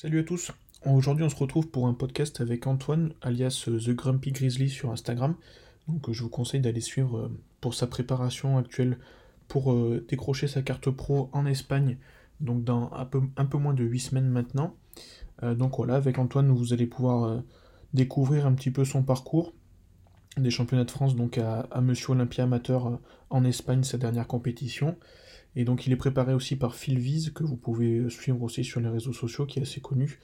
Salut à tous. Aujourd'hui, on se retrouve pour un podcast avec Antoine, alias euh, The Grumpy Grizzly sur Instagram. Donc, euh, je vous conseille d'aller suivre euh, pour sa préparation actuelle pour décrocher sa carte pro en Espagne. Donc, dans un peu, moins de 8 semaines maintenant. donc, voilà, avec Antoine, vous allez pouvoir découvrir un petit peu son parcours des championnats de France donc à Monsieur Olympia Amateur en Espagne, sa dernière compétition. Et donc il est préparé aussi par Phil Vise, que vous pouvez suivre aussi sur les réseaux sociaux, qui est assez connu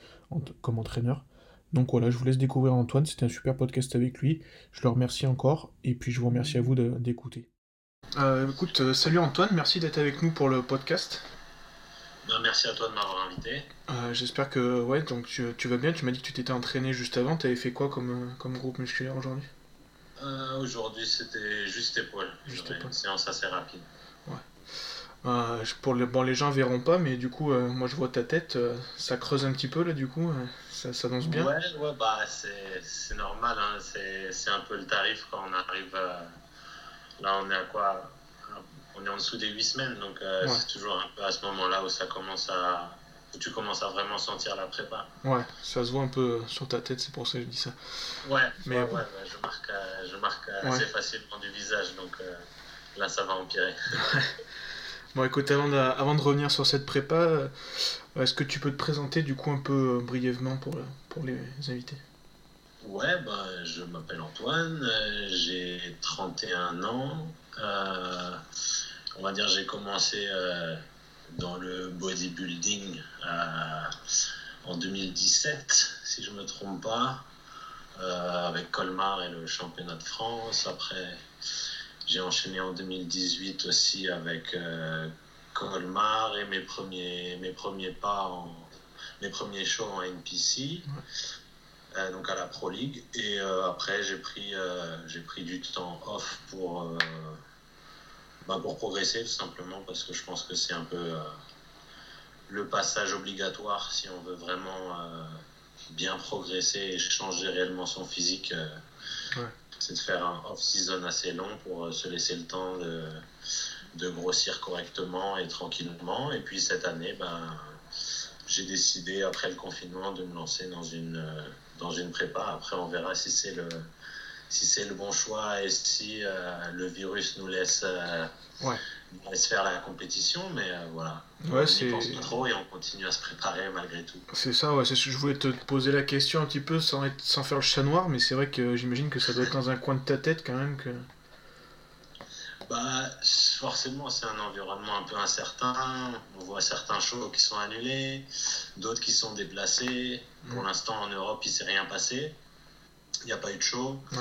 comme entraîneur. Donc voilà, je vous laisse découvrir Antoine, c'était un super podcast avec lui. Je le remercie encore, et puis je vous remercie à vous d'écouter. Euh, écoute, euh, salut Antoine, merci d'être avec nous pour le podcast. Ben, merci à toi de m'avoir invité. Euh, j'espère que ouais, donc tu, vas bien. Tu m'as dit que tu t'étais entraîné juste avant. Tu avais fait quoi comme, comme groupe musculaire aujourd'hui? Aujourd'hui, c'était juste épaule. Juste épaule. Une séance assez rapide. Euh, pour le, bon, les gens verront pas, mais du coup, euh, moi je vois ta tête, euh, ça creuse un petit peu là, du coup, ça, ça, danse bien. Ouais, ouais bah c'est normal, hein, c'est un peu le tarif quand on arrive. là, on est à quoi On est en dessous des 8 semaines, donc c'est toujours un peu à ce moment-là où ça commence à. où tu commences à vraiment sentir la prépa. Ouais, ça se voit un peu sur ta tête, c'est pour ça que je dis ça. Ouais, mais ouais, je marque, je marque assez facilement du visage, donc là ça va empirer. Bon, écoute, avant de, revenir sur cette prépa, euh, est-ce que tu peux te présenter du coup un peu euh, brièvement pour, pour les invités? Ouais, bah, je m'appelle Antoine, euh, j'ai 31 ans. on va dire j'ai commencé dans le bodybuilding en 2017, si je ne me trompe pas, avec Colmar et le championnat de France. Après, j'ai enchaîné en 2018 aussi avec euh, Colmar et mes premiers, mes premiers pas, en, mes premiers shows en NPC, euh, donc à la Pro League. Et euh, après, j'ai pris, j'ai pris du temps off pour, bah, pour progresser, tout simplement, parce que je pense que c'est un peu le passage obligatoire. Si on veut vraiment bien progresser et changer réellement son physique c'est de faire un off-season assez long pour euh, se laisser le temps de, de, grossir correctement et tranquillement. Et puis cette année, ben, j'ai décidé, après le confinement, de me lancer dans une, euh, dans une prépa. Après, on verra si c'est le, si c'est le bon choix et si euh, le virus nous laisse, on laisse faire la compétition, mais euh, voilà. Ouais, on n'y pense pas trop et on continue à se préparer malgré tout. C'est ça, ouais, c'est ce que je voulais te poser la question un petit peu sans, être, sans faire le chat noir, mais c'est vrai que j'imagine que ça doit être dans un coin de ta tête quand même que. Bah, forcément, c'est un environnement un peu incertain. On voit certains shows qui sont annulés, d'autres qui sont déplacés. Pour mm. l'instant, en Europe, il s'est rien passé. Il n'y a pas eu de show. Ouais.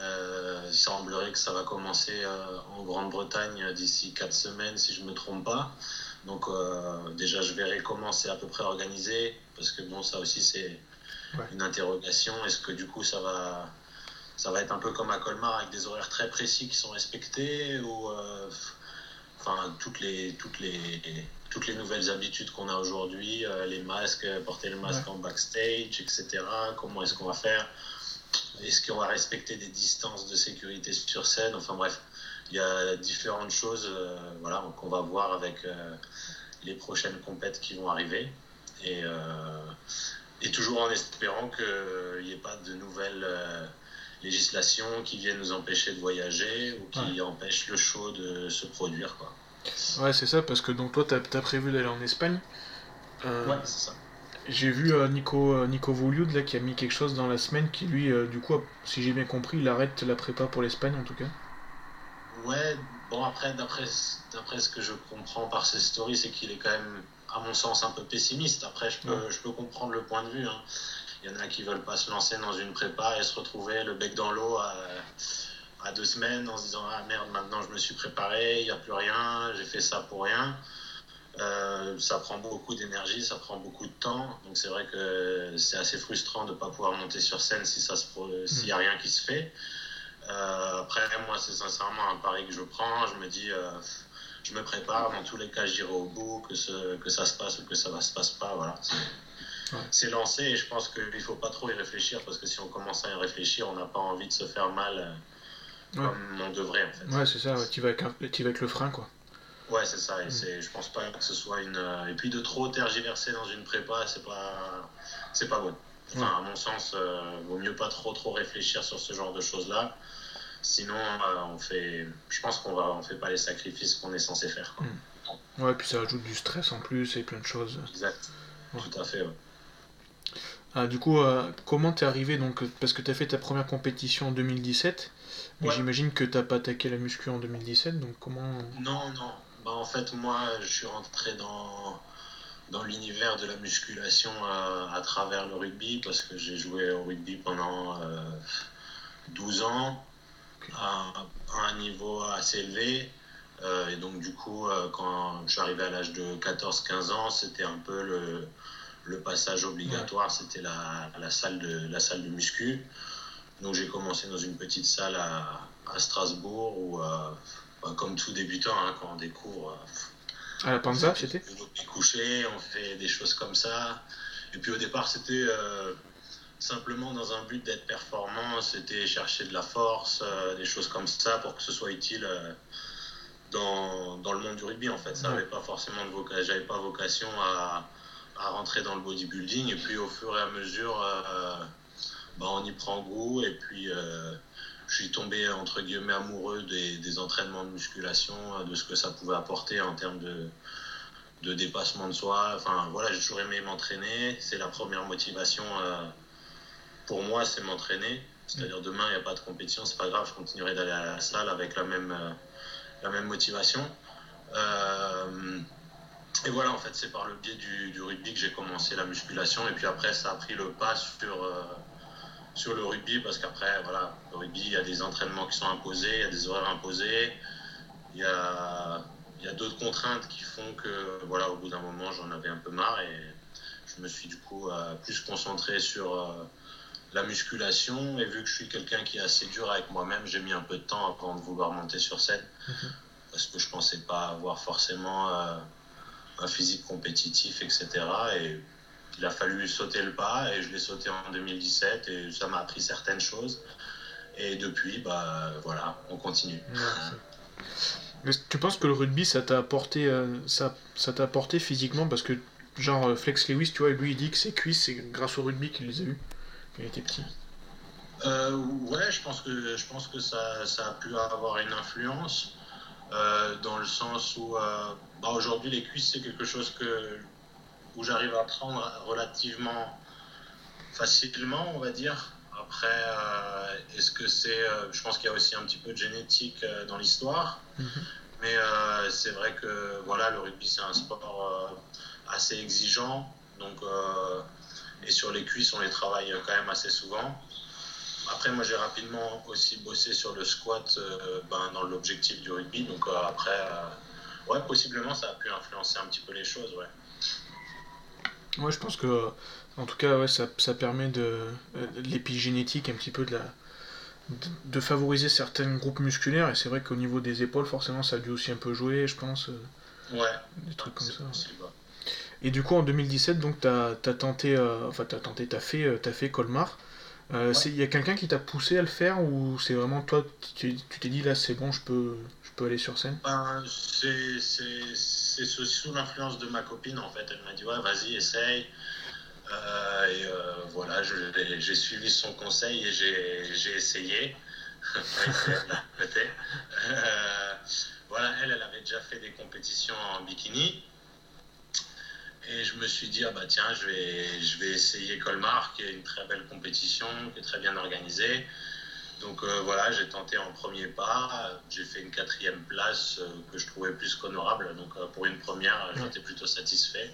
Euh, il semblerait que ça va commencer euh, en Grande-Bretagne d'ici 4 semaines, si je ne me trompe pas. Donc euh, déjà, je verrai comment c'est à peu près organisé, parce que bon, ça aussi c'est une interrogation. Est-ce que du coup ça va, ça va être un peu comme à Colmar avec des horaires très précis qui sont respectés ou enfin toutes les toutes les toutes les nouvelles habitudes qu'on a aujourd'hui, les masques, porter le masque en backstage, etc. Comment est-ce qu'on va faire? Est-ce qu'on va respecter des distances de sécurité sur scène? Enfin bref, il y a différentes choses euh, voilà, qu'on va voir avec euh, les prochaines compètes qui vont arriver. Et, euh, et toujours en espérant qu'il n'y ait pas de nouvelles législations qui viennent nous empêcher de voyager ou qui empêchent le show de se produire. Quoi. Ouais, c'est ça, parce que donc toi, tu as, prévu d'aller en Espagne? ouais, c'est ça. J'ai vu euh, Nico, euh, Nico là, qui a mis quelque chose dans la semaine qui, lui, euh, du coup, si j'ai bien compris, il arrête la prépa pour l'Espagne en tout cas. Ouais, bon, après, d'après ce que je comprends par ses stories, c'est qu'il est quand même, à mon sens, un peu pessimiste. Après, je peux, je peux comprendre le point de vue. Hein. Il y en a qui veulent pas se lancer dans une prépa et se retrouver le bec dans l'eau à, à, deux semaines en se disant Ah merde, maintenant je me suis préparé, il n'y a plus rien, j'ai fait ça pour rien. Euh, ça prend beaucoup d'énergie, ça prend beaucoup de temps. Donc c'est vrai que c'est assez frustrant de ne pas pouvoir monter sur scène si ça s'il n'y a rien qui se fait. Euh, après, moi, c'est sincèrement un pari que je prends. Je me dis, euh, je me prépare. Dans tous les cas, j'irai au bout, que, ce, que ça se passe ou que ça ne se passe pas. Voilà. C'est lancé et je pense qu'il ne faut pas trop y réfléchir parce que si on commence à y réfléchir, on n'a pas envie de se faire mal comme on devrait en fait. Ouais, c'est ça, tu vas, avec, avec le frein quoi. Ouais, c'est ça. Et mm. c'est, je pense pas que ce soit une. Et puis de trop tergiverser dans une prépa, c'est pas, c'est pas bon. Enfin, à mon sens, euh, vaut mieux pas trop trop réfléchir sur ce genre de choses-là. Sinon, euh, on fait, je pense qu'on va, on fait pas les sacrifices qu'on est censé faire. Quoi. Mm. Ouais, puis ça ajoute du stress en plus et plein de choses. Exact. Tout à fait. Ah, du coup, euh, comment t'es arrivé donc Parce que t'as fait ta première compétition en 2017, mais j'imagine que t'as pas attaqué la muscu en 2017, donc comment Non, non. Bah, en fait, moi, je suis rentré dans dans l'univers de la musculation à, travers le rugby parce que j'ai joué au rugby pendant 12 euh, ans à, un niveau assez élevé. Euh, et donc du coup, euh, quand je suis arrivé à l'âge de 14-15 ans, c'était un peu le, le passage obligatoire, c'était la, la, salle de, la salle de muscu. Donc j'ai commencé dans une petite salle à, à Strasbourg où, bah, comme tout débutant, hein, quand on découvre à la Panza, c'était On couché, on fait des choses comme ça. Et puis au départ, c'était euh, simplement dans un but d'être performant, c'était chercher de la force, euh, des choses comme ça pour que ce soit utile euh, dans, dans, le monde du rugby en fait. Ça n'avait pas forcément de vocation, j'avais pas vocation à, à, rentrer dans le bodybuilding. Et puis au fur et à mesure, bah, on y prend goût et puis je suis tombé entre guillemets amoureux des, entraînements de musculation, euh, de ce que ça pouvait apporter en termes de, de dépassement de soi. Enfin voilà, j'ai toujours aimé m'entraîner. C'est la première motivation euh, pour moi, c'est m'entraîner. C'est-à-dire demain, il n'y a pas de compétition, c'est pas grave, je continuerai d'aller à la salle avec la même, euh, la même motivation. et voilà, en fait, c'est par le biais du, du rugby que j'ai commencé la musculation. Et puis après, ça a pris le pas sur sur le rugby parce qu'après, voilà, le rugby, il y a des entraînements qui sont imposés, il y a des horaires imposés, il y a, il y a d'autres contraintes qui font que, voilà, au bout d'un moment, j'en avais un peu marre et je me suis du coup euh, plus concentré sur euh, la musculation. Et vu que je suis quelqu'un qui est assez dur avec moi-même, j'ai mis un peu de temps avant de vouloir monter sur scène mhm. parce que je pensais pas avoir forcément euh, un physique compétitif, etc. Et il a fallu sauter le pas et je l'ai sauté en 2017 et ça m'a appris certaines choses. Et depuis, bah voilà, on continue. tu penses que le rugby, ça t'a apporté, euh, ça, ça t'a apporté physiquement? Parce que genre euh, Flex Lewis, tu vois, lui il dit que ses cuisses, c'est grâce au rugby qu'il les a eu quand il était petit. Euh, ouais, je pense que je pense que ça, ça a pu avoir une influence dans le sens où bah, aujourd'hui les cuisses c'est quelque chose que où j'arrive à prendre relativement facilement, on va dire. Après, euh, est-ce que c'est. Euh, je pense qu'il y a aussi un petit peu de génétique euh, dans l'histoire. Mhm. Mais c'est vrai que voilà, le rugby, c'est un sport assez exigeant. Donc, et sur les cuisses, on les travaille quand même assez souvent. Après, moi, j'ai rapidement aussi bossé sur le squat ben, dans l'objectif du rugby. Donc, après, ouais, possiblement, ça a pu influencer un petit peu les choses, ouais. Ouais, je pense que, en tout cas, ouais, ça, ça permet de, euh, de l'épigénétique, un petit peu de la. De, favoriser certains groupes musculaires, et c'est vrai qu'au niveau des épaules, forcément, ça a dû aussi un peu jouer, je pense. Euh, ouais. Des trucs comme ça. Et du coup, en 2017, donc, t'as as tenté, euh, enfin, t'as tenté, t'as fait, as fait Colmar. Il y a quelqu'un qui t'a poussé à le faire, ou c'est vraiment toi, tu t'es dit là, c'est bon, je peux, aller sur scène? Ben, C'est c'est sous l'influence de ma copine, en fait. Elle m'a dit, ouais, vas-y, essaye. Euh, et euh, voilà, j'ai suivi son conseil et j'ai essayé. euh, voilà, elle, elle avait déjà fait des compétitions en bikini. Et je me suis dit, ah bah tiens, je vais, je vais essayer Colmar, qui est une très belle compétition, qui est très bien organisée. Donc euh, voilà, j'ai tenté en premier pas. J'ai fait une quatrième place euh, que je trouvais plus qu'honorable. Donc euh, pour une première, j'étais plutôt satisfait.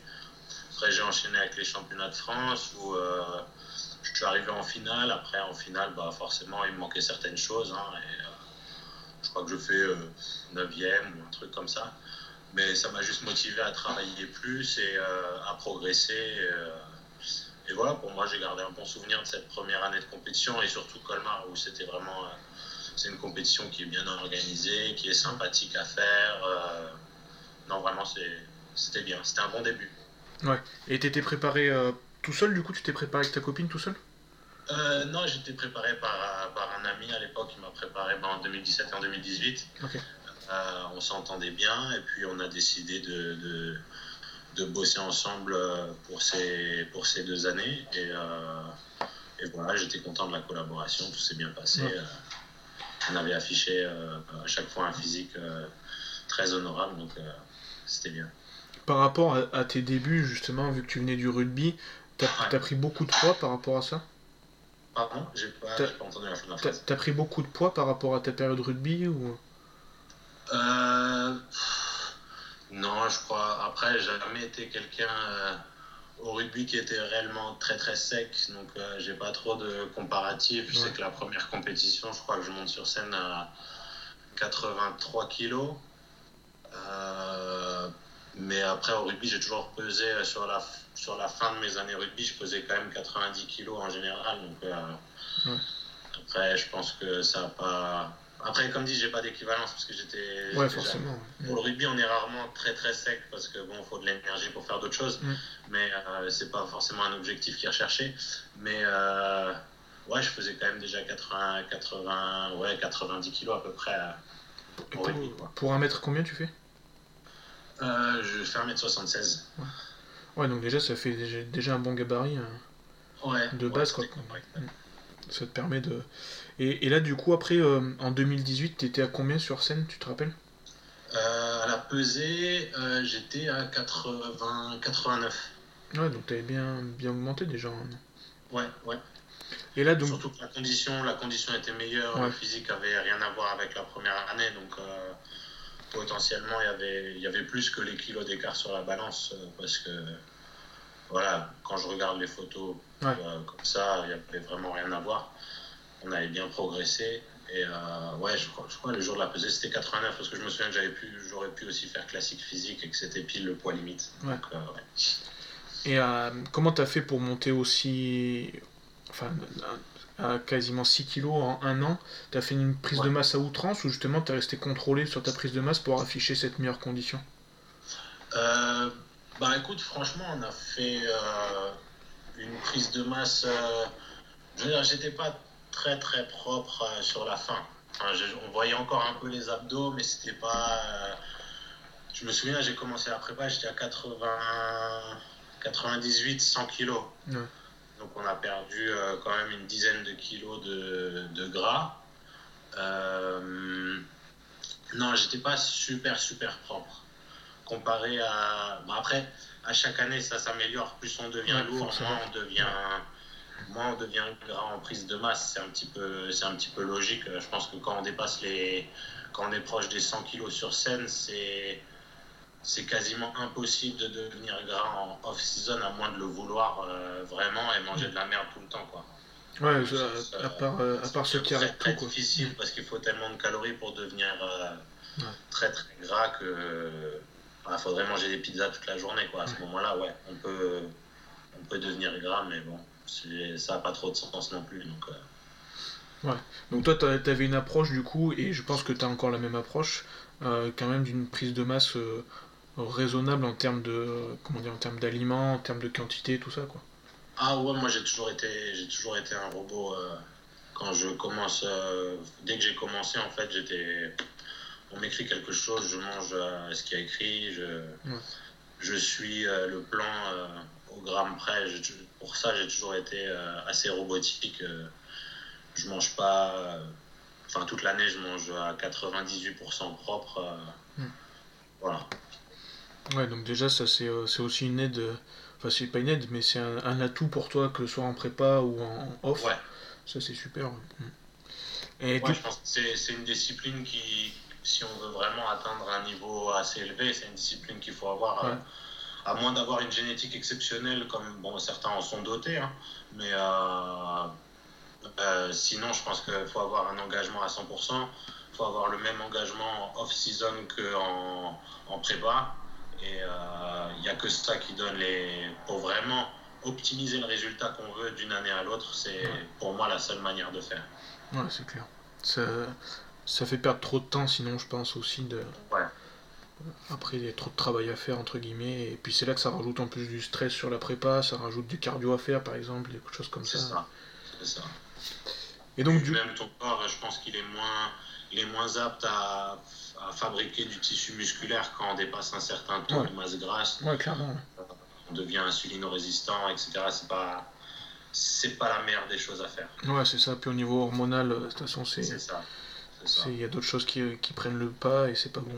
Après, j'ai enchaîné avec les championnats de France où je suis arrivé en finale. Après, en finale, bah, forcément, il me manquait certaines choses. Hein, je crois que je fais 9e ou un truc comme ça. Mais ça m'a juste motivé à travailler plus et à progresser voilà, pour moi, j'ai gardé un bon souvenir de cette première année de compétition et surtout Colmar, où c'était vraiment. Euh, c'est une compétition qui est bien organisée, qui est sympathique à faire. Euh, non, vraiment, c'était bien. C'était un bon début. Ouais. Et tu étais préparé euh, tout seul, du coup Tu t'es préparé avec ta copine tout seul? Non, j'étais préparé par, par, un ami à l'époque qui m'a préparé ben, en 2017 et en 2018. on s'entendait bien et puis on a décidé de, de, bosser ensemble pour ces, pour ces deux années. Et, et voilà, j'étais content de la collaboration, tout s'est bien passé. on avait affiché à chaque fois un physique très honorable, donc c'était bien. Par rapport à, tes débuts, justement, vu que tu venais du rugby, t'as as pris beaucoup de poids par rapport à ça? Pardon? J'ai pas, pas, entendu la fin de la phrase. T'as pris beaucoup de poids par rapport à ta période rugby ou? Euh... Non, je crois. Après, j'ai jamais été quelqu'un euh, au rugby qui était réellement très très sec, donc euh, j'ai pas trop de comparatifs. Je sais que la première compétition, je crois que je monte sur scène à 83 kilos. Euh, mais après, au rugby, j'ai toujours pesé euh, sur la, sur la fin de mes années rugby, je pesais quand même 90 kilos en général. Donc, Après, je pense que ça n'a pas. Après, comme dit, j'ai pas d'équivalence parce que j'étais. Ouais, forcément. Pour le rugby, on est rarement très très sec parce que bon, faut de l'énergie pour faire d'autres choses. Mm. Mais euh, c'est pas forcément un objectif qui est recherché. Mais euh, ouais, je faisais quand même déjà 80, 80, ouais, 90 kilos à peu près. pour, pour un mètre, combien tu fais? Euh, je fais 1m76. Ouais. donc déjà, ça fait déjà, un bon gabarit hein, de base. quoi. Ça te permet de. Et, là, du coup, après, euh, en 2018, t'étais à combien sur scène, tu te rappelles? Euh, À la pesée, j'étais à 80, 89. Ouais, donc t'avais bien, bien augmenté déjà. Hein. Ouais, ouais. Et là, donc... Surtout que la condition, la condition était meilleure, le physique avait rien à voir avec la première année, donc potentiellement, il y avait, il y avait plus que les kilos d'écart sur la balance euh, parce que, voilà, quand je regarde les photos euh, comme ça, il n'y avait vraiment rien à voir. On avait bien progressé. Et euh, ouais, je crois, je crois le jour de la pesée, c'était 89 parce que je me souviens que j'avais pu, j'aurais pu aussi faire classique physique et que c'était pile le poids limite. Et comment tu as fait pour monter aussi. Enfin, à quasiment 6 kilos en un an, tu as fait une prise de masse à outrance ou justement tu es resté contrôlé sur ta prise de masse pour afficher cette meilleure condition? Euh, Bah écoute, franchement, on a fait euh, une prise de masse. Euh, je veux dire, j'étais pas très très propre sur la fin. on voyait encore un peu les abdos, mais c'était pas. je me souviens, j'ai commencé la prépa, j'étais à 80, 98, 100 kilos. Donc on a perdu euh, quand même une dizaine de kilos de, gras. Euh, non, j'étais pas super super propre. Comparé à. après, à chaque année, ça s'améliore. Plus on devient lourd, moins on devient, moins on devient gras en prise de masse. C'est un, petit peu, un petit peu logique. Je pense que quand on dépasse les. Quand on est proche des 100 kilos sur scène, c'est c'est quasiment impossible de devenir gras en off-season à moins de le vouloir euh, vraiment et manger de la merde tout le temps. Quoi. Ouais, à, part, euh, à part ceux qui arrêtent C'est très difficile parce qu'il faut tellement de calories pour devenir euh, très très gras que il faudrait manger des pizzas toute la journée. Quoi. À ce moment-là, ouais, on peut, on peut devenir gras, mais bon, ça n'a pas trop de sens non plus. Donc, Ouais. Donc toi, tu avais une approche du coup, et je pense que tu as encore la même approche, quand même d'une prise de masse raisonnable en termes de comment dire en termes d'aliments, en termes de quantité, tout ça quoi. Ah ouais, moi j'ai toujours été j'ai toujours été un robot. Euh, quand je commence, euh, dès que j'ai commencé en fait, j'étais on m'écrit quelque chose, je mange euh, ce qu'il y a écrit, je je suis le plan au gramme près. Pour ça, j'ai toujours été assez robotique. je mange pas. Enfin, toute l'année, je mange à 98% propre. Hmm. Voilà. Ouais, donc déjà, ça c'est euh, aussi une aide. Euh, enfin, c'est pas une aide, mais c'est un, atout pour toi, que ce soit en prépa ou en off. Ouais. Ça c'est super. Mm. Et je pense que c'est une discipline qui, si on veut vraiment atteindre un niveau assez élevé, c'est une discipline qu'il faut avoir. Euh, à moins d'avoir une génétique exceptionnelle, comme bon, certains en sont dotés, hein, mais sinon, je pense qu'il faut avoir un engagement à 100%. Il faut avoir le même engagement off-season qu'en en prépa. Et il euh, n'y a que ça qui donne les. Pour vraiment optimiser le résultat qu'on veut d'une année à l'autre, c'est pour moi la seule manière de faire. Ouais, c'est clair. Ça, ça fait perdre trop de temps, sinon, je pense aussi de. Ouais. Après, il y a trop de travail à faire, entre guillemets, et puis c'est là que ça rajoute en plus du stress sur la prépa, ça rajoute du cardio à faire, par exemple, des choses comme ça. C'est ça. Et donc, du... Même ton corps, je pense qu'il est moins, il est moins apte à à fabriquer du tissu musculaire quand on dépasse un certain taux de masse grasse. Ouais, clairement. On devient insulino-résistant, etc. C'est pas, c'est pas la meilleure des choses à faire. Ouais, c'est ça. Puis au niveau hormonal, de toute façon, c'est. C'est ça. Il y a d'autres choses qui, qui, prennent le pas et c'est pas bon.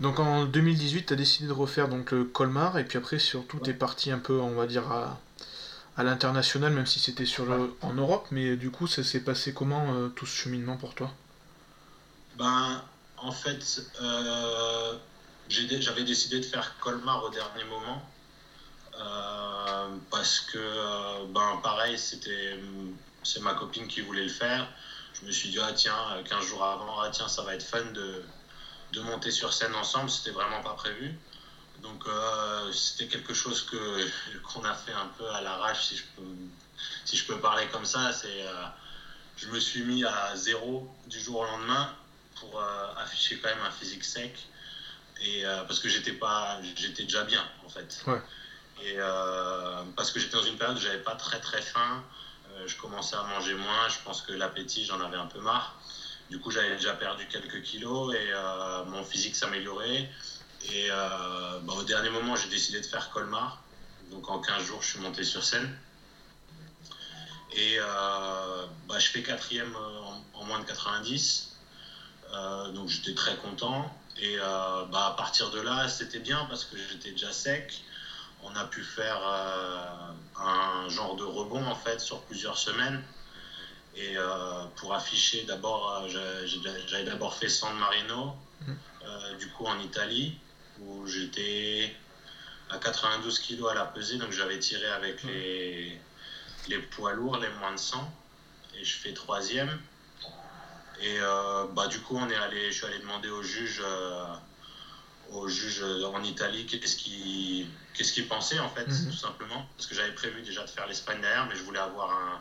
Donc en 2018, tu as décidé de refaire donc, le Colmar et puis après, surtout, tu es parti un peu, on va dire, à, à l'international, même si c'était sur le, en Europe. Mais du coup, ça s'est passé comment euh, tout ce cheminement pour toi? Ben, en fait, euh, j'avais décidé de faire Colmar au dernier moment. Euh, parce que, ben, pareil, c'était c'est ma copine qui voulait le faire. Je me suis dit, ah tiens, 15 jours avant, ah tiens, ça va être fun de, de monter sur scène ensemble. C'était vraiment pas prévu. Donc euh, c'était quelque chose que qu'on a fait un peu à l'arrache, si je peux si je peux parler comme ça. C'est euh, je me suis mis à zéro du jour au lendemain pour euh, afficher quand même un physique sec et parce que j'étais pas j'étais déjà bien en fait. Et parce que j'étais dans une période où j'avais pas très très faim, je commençais à manger moins, je pense que l'appétit j'en avais un peu marre. Du coup j'avais déjà perdu quelques kilos et mon physique s'améliorait. Et euh, bah, au dernier moment, j'ai décidé de faire Colmar. Donc en 15 jours, je suis monté sur scène. Et euh, bah, je fais quatrième en, moins de 90. Euh, donc j'étais très content. Et bah, à partir de là, c'était bien parce que j'étais déjà sec. On a pu faire un genre de rebond en fait sur plusieurs semaines. Et pour afficher, d'abord, j'avais d'abord fait San Marino, mmh. du coup en Italie où j'étais à 92 kg à la pesée, donc j'avais tiré avec les, les poids lourds, les moins de 100, et je fais troisième. Et euh, bah, du coup, on est allé, je suis allé demander au juge, euh, au juge en Italie qu'est-ce qu'il qu'est-ce qu'il pensait en fait, mhm. tout simplement. Parce que j'avais prévu déjà de faire l'Espagne derrière, mais je voulais avoir un,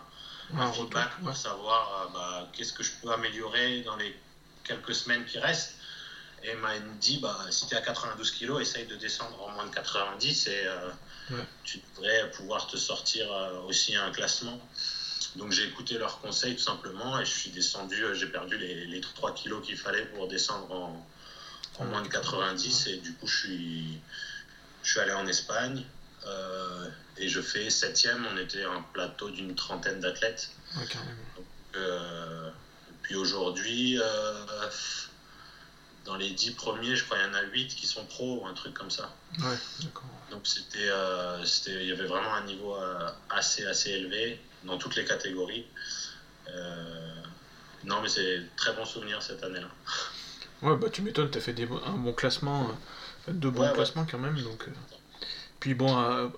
un feedback pour savoir euh, bah, qu'est-ce que je peux améliorer dans les quelques semaines qui restent. Et m'a dit bah, si tu es à 92 kg, essaye de descendre en moins de 90 et euh, tu devrais pouvoir te sortir euh, aussi un classement. Donc j'ai écouté leurs conseils tout simplement et je suis descendu, j'ai perdu les, les 3 kg qu'il fallait pour descendre en, en, moins de 90 et du coup je suis, je suis allé en Espagne et je fais 7 On était un plateau d'une trentaine d'athlètes. puis aujourd'hui, dans les 10 premiers, je crois qu'il y en a 8 qui sont pros ou un truc comme ça. Ouais. Donc c'était, euh, il y avait vraiment un niveau euh, assez, assez élevé dans toutes les catégories. Euh, non, mais c'est très bon souvenir cette année-là. Ouais, bah tu m'étonnes, tu as fait des, un bon classement, deux bons classements quand même. Donc, Puis bon,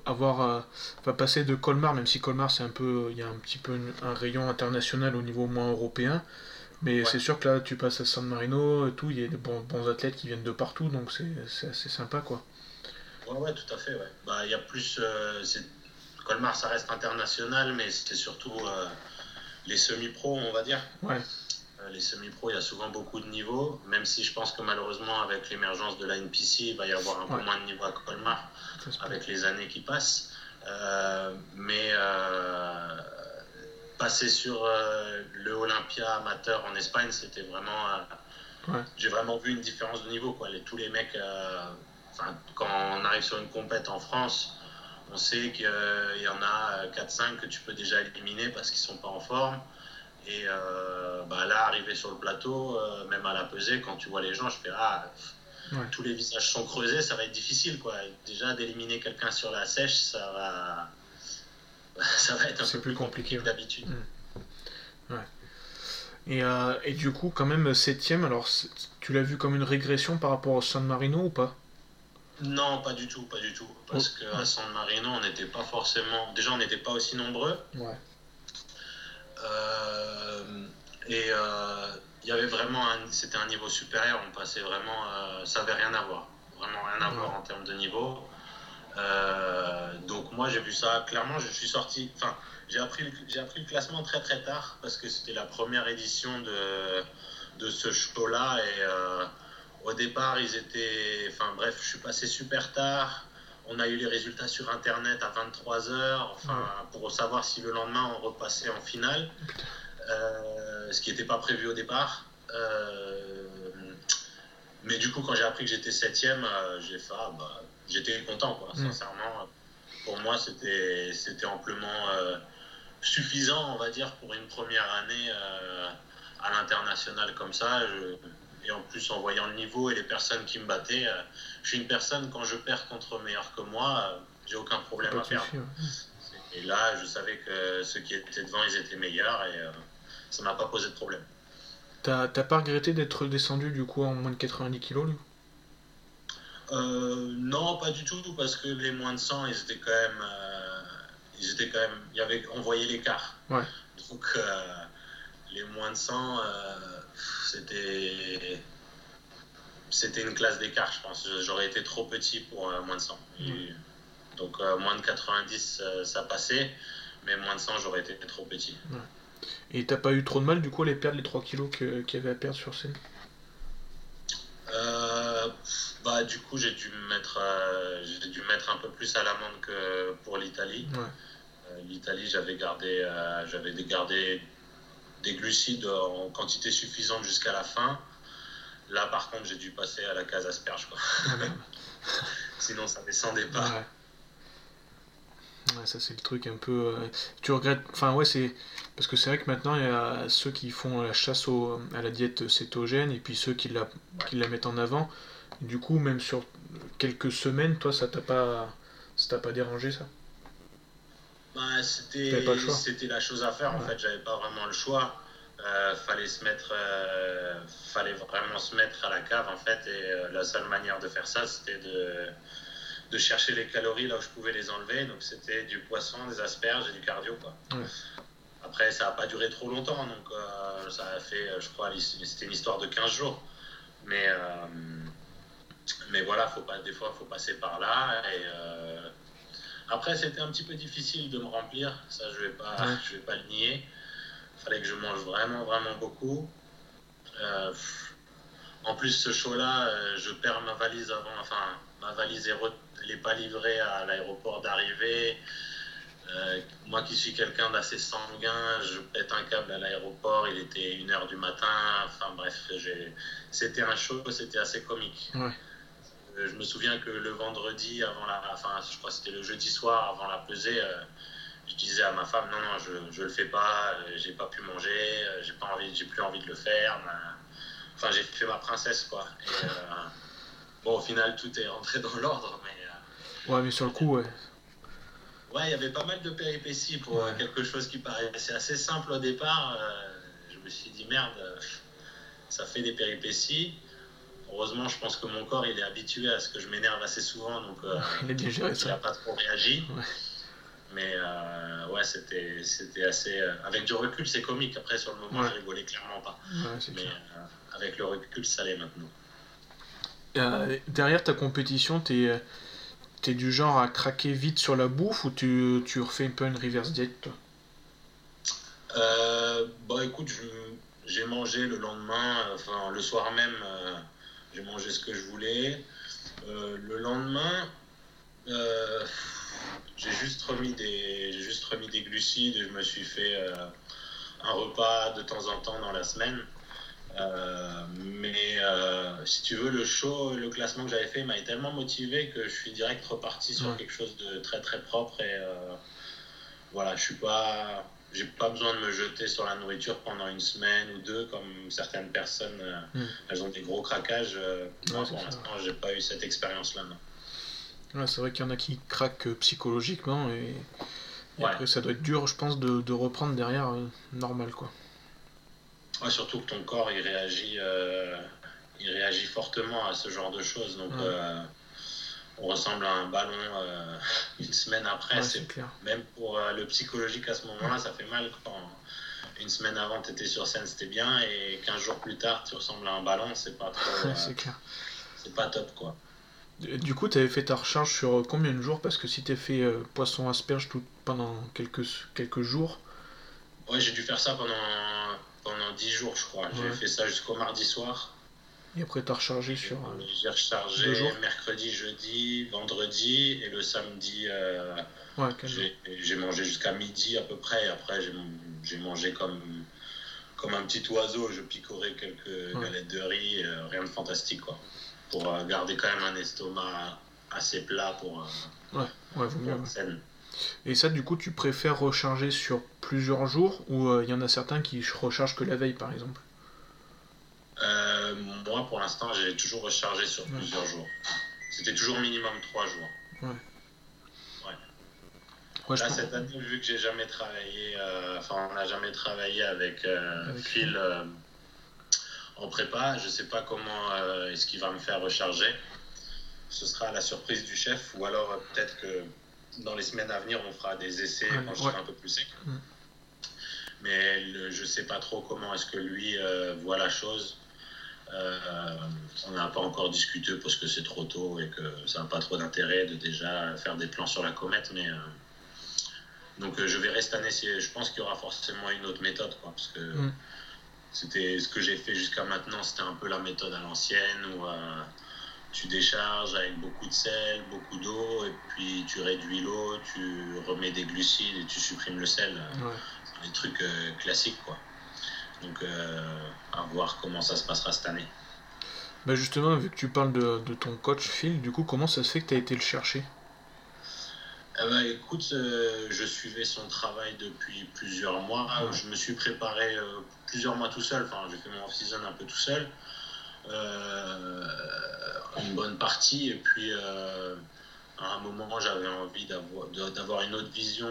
avoir va passer de Colmar, même si Colmar c'est un peu, il y a un petit peu un rayon international au niveau moins européen. Mais c'est sûr que là, tu passes à San Marino, et tout, il y a des bons, bons athlètes qui viennent de partout, donc c'est assez sympa, quoi. Ouais, ouais, tout à fait, ouais. Bah, il y a plus... Euh, Colmar, ça reste international, mais c'est surtout euh, les semi-pros, on va dire. Ouais. Euh, les semi-pros, il y a souvent beaucoup de niveaux, même si je pense que malheureusement, avec l'émergence de la NPC, il va y avoir un peu moins de niveau à Colmar, avec les années qui passent. mais passer sur euh, le Olympia amateur en Espagne, c'était vraiment. Euh, j'ai vraiment vu une différence de niveau. Quoi. Les, tous les mecs, euh, quand on arrive sur une compète en France, on sait qu'il y en a 4-5 que tu peux déjà éliminer parce qu'ils sont pas en forme. Et bah là, arriver sur le plateau, même à la pesée, quand tu vois les gens, je fais Ah, tous les visages sont creusés, ça va être difficile. Quoi. Déjà, d'éliminer quelqu'un sur la sèche, ça va ça va être un peu plus compliqué, d'habitude. Mm. Et, euh, et, du coup, quand même, septième, alors tu l'as vu comme une régression par rapport au San Marino ou pas? Non, pas du tout, pas du tout. Parce oh. qu'à San Marino, on n'était pas forcément. Déjà, on n'était pas aussi nombreux. Ouais. Euh, et euh, il y avait vraiment. C'était un niveau supérieur, on passait vraiment. ça n'avait rien à voir. Vraiment rien à voir en termes de niveau. Euh, donc moi j'ai vu ça clairement, je suis sorti, enfin j'ai appris, j'ai appris le classement très très tard parce que c'était la première édition de, de ce show-là et euh, au départ ils étaient, enfin bref, je suis passé super tard. On a eu les résultats sur internet à 23h, enfin pour savoir si le lendemain on repassait en finale, euh, ce qui n'était pas prévu au départ. mais du coup, quand j'ai appris que j'étais septième, j'ai fait, ah, bah, j'étais content, quoi. Sincèrement, pour moi, c'était amplement suffisant, on va dire, pour une première année à l'international comme ça. Et en plus, en voyant le niveau et les personnes qui me battaient, je suis une personne, quand je perds contre meilleurs que moi, j'ai aucun problème à perdre. Et là, je savais que ceux qui étaient devant, ils étaient meilleurs et euh, ça m'a pas posé de problème. T'as pas regretté d'être descendu du coup en moins de 90 kg euh, Non, pas du tout, parce que les moins de 100, ils étaient quand même. Euh, ils étaient quand même. Il y avait, on voyait l'écart. Ouais. Donc, les moins de 100, c'était. C'était une classe d'écart, je pense. J'aurais été trop petit pour moins de 100. Donc euh, moins de 90, euh, ça passait, mais moins de 100, j'aurais été trop petit. Et t'as pas eu trop de mal du coup à les perdre les 3 kilos qu'il y avait à perdre sur scène? Euh, bah, du coup, j'ai dû, me mettre, j'ai dû mettre un peu plus à l'amende que pour l'Italie. L'Italie, j'avais gardé, j'avais gardé des glucides en quantité suffisante jusqu'à la fin. Là, par contre, j'ai dû passer à la case asperge. Quoi. Ah Sinon, ça descendait pas. Ouais, ça c'est le truc un peu. Euh, tu regrettes. Enfin ouais c'est parce que c'est vrai que maintenant il y a ceux qui font la chasse au... à la diète cétogène et puis ceux qui la qui la mettent en avant. Du coup même sur quelques semaines, toi ça t'a pas ça t'a pas dérangé ça? Bah, c'était c'était la chose à faire en fait. J'avais pas vraiment le choix. Euh, fallait se mettre euh, fallait vraiment se mettre à la cave en fait et la seule manière de faire ça c'était de de chercher les calories là où je pouvais les enlever. Donc c'était du poisson, des asperges et du cardio. Quoi. Après, ça n'a pas duré trop longtemps. Donc euh, ça a fait, je crois, c'était une histoire de 15 jours. Mais, euh, mais voilà, faut pas, des fois, il faut passer par là. Et, euh, après, c'était un petit peu difficile de me remplir. Ça, je ne vais, pas, je vais pas le nier. Il fallait que je mange vraiment, vraiment beaucoup. en plus, ce show-là, je perds ma valise avant. Enfin, ma valise est n'est pas livré à l'aéroport d'arrivée. Euh, moi qui suis quelqu'un d'assez sanguin, je pète un câble à l'aéroport, il était 1h du matin, enfin bref, c'était un show, c'était assez comique. Euh, je me souviens que le vendredi, avant la, enfin je crois que c'était le jeudi soir avant la pesée, euh, je disais à ma femme non non je, je le fais pas, j'ai pas pu manger, j'ai pas envie, j'ai plus envie de le faire. Enfin j'ai fait ma princesse quoi. bon au final tout est rentré dans l'ordre, mais Ouais, mais sur le coup, ouais. Ouais, il y avait pas mal de péripéties pour quelque chose qui paraissait assez simple au départ. Euh, je me suis dit, merde, euh, ça fait des péripéties. Heureusement, je pense que mon corps, il est habitué à ce que je m'énerve assez souvent, donc euh, il n'a pas trop réagi. Mais ouais, c'était, c'était assez. avec du recul, c'est comique. Après, sur le moment, je rigolais clairement pas. Mais avec le recul, ça l'est maintenant. derrière ta compétition, tu es T'es du genre à craquer vite sur la bouffe ou tu, tu refais un peu une reverse diet toi? Euh, Bah écoute, j'ai mangé le lendemain, enfin le soir même, euh, j'ai mangé ce que je voulais. Euh, le lendemain, j'ai juste remis des juste remis des glucides et je me suis fait un repas de temps en temps dans la semaine. Euh, mais euh, si tu veux, le show, le classement que j'avais fait m'a tellement motivé que je suis direct reparti sur quelque chose de très très propre et euh, voilà, je suis pas, j'ai pas besoin de me jeter sur la nourriture pendant une semaine ou deux comme certaines personnes, mm. elles ont des gros craquages. moi, pour l'instant, j'ai pas eu cette expérience-là. Ouais, c'est vrai qu'il y en a qui craquent psychologiquement et, après ça doit être dur, je pense, de, de reprendre derrière normal quoi surtout que ton corps, il réagit, euh, il réagit fortement à ce genre de choses. Donc, euh, on ressemble à un ballon euh, une semaine après. c'est Même pour le psychologique à ce moment-là, ça fait mal quand une semaine avant, tu étais sur scène, c'était bien, et 15 jours plus tard, tu ressembles à un ballon, c'est pas trop. c'est pas top, quoi. Du coup, tu avais fait ta recharge sur combien de jours? Parce que si tu fait poisson asperge tout, pendant quelques, quelques jours. Ouais, j'ai dû faire ça pendant pendant 10 jours, je crois. J'ai fait ça jusqu'au mardi soir. Et après, tu as rechargé sur. Euh, j'ai rechargé mercredi, jeudi, vendredi, et le samedi, euh, j'ai mangé jusqu'à midi à peu près. Et après, j'ai mangé comme, comme un petit oiseau, je picorais quelques galettes de riz, rien de fantastique quoi. Pour garder quand même un estomac assez plat pour, ouais, ouais, Et ça, du coup, tu préfères recharger sur plusieurs jours ou il y en a certains qui rechargent que la veille par exemple? Moi, pour l'instant, j'ai toujours rechargé sur plusieurs jours. C'était toujours minimum trois jours. Ouais. Là, cette année, vu que j'ai jamais travaillé, euh, enfin, on n'a jamais travaillé avec, euh, Phil euh, en prépa, je sais pas comment est-ce qu'il va me faire recharger. Ce sera la surprise du chef, ou alors peut-être que dans les semaines à venir, on fera des essais quand je serai un peu plus sec. Mais le, je sais pas trop comment est-ce que lui voit la chose. On n'a pas encore discuté parce que c'est trop tôt et que ça n'a pas trop d'intérêt de déjà faire des plans sur la comète, mais donc euh, je verrai cette année, je pense qu'il y aura forcément une autre méthode, quoi, parce que mm. c'était ce que j'ai fait jusqu'à maintenant, c'était un peu la méthode à l'ancienne où euh, tu décharges avec beaucoup de sel, beaucoup d'eau, et puis tu réduis l'eau, tu remets des glucides et tu supprimes le sel. Ouais. Des trucs euh, classiques, quoi. Donc à voir comment ça se passera cette année. Bah justement, vu que tu parles de, de ton coach Phil, du coup, comment ça se fait que tu as été le chercher? Eh ben, écoute, euh, je suivais son travail depuis plusieurs mois. Je me suis préparé euh, plusieurs mois tout seul. Enfin, j'ai fait mon off-season un peu tout seul. Euh, une bonne partie. Et puis, à un moment, j'avais envie d'avoir une autre vision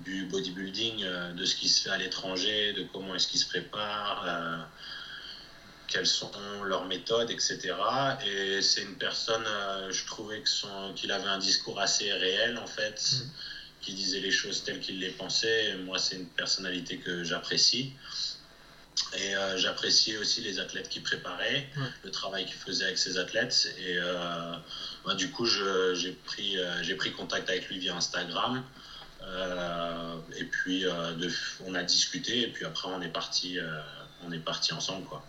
du bodybuilding, de ce qui se fait à l'étranger, de comment est-ce qu'il se prépare quelles sont leurs méthodes, etc. Et c'est une personne, euh, je trouvais qu'il avait un discours assez réel, en fait, mm. qui disait les choses telles qu'il les pensait. moi, c'est une personnalité que j'apprécie. Et euh, j'appréciais aussi les athlètes qui préparaient, le travail qu'ils faisaient avec ces athlètes. Et euh, bah, du coup, j'ai pris, j'ai pris contact avec lui via Instagram. Et puis, on a discuté. Et puis après, on est parti, on est parti ensemble, quoi.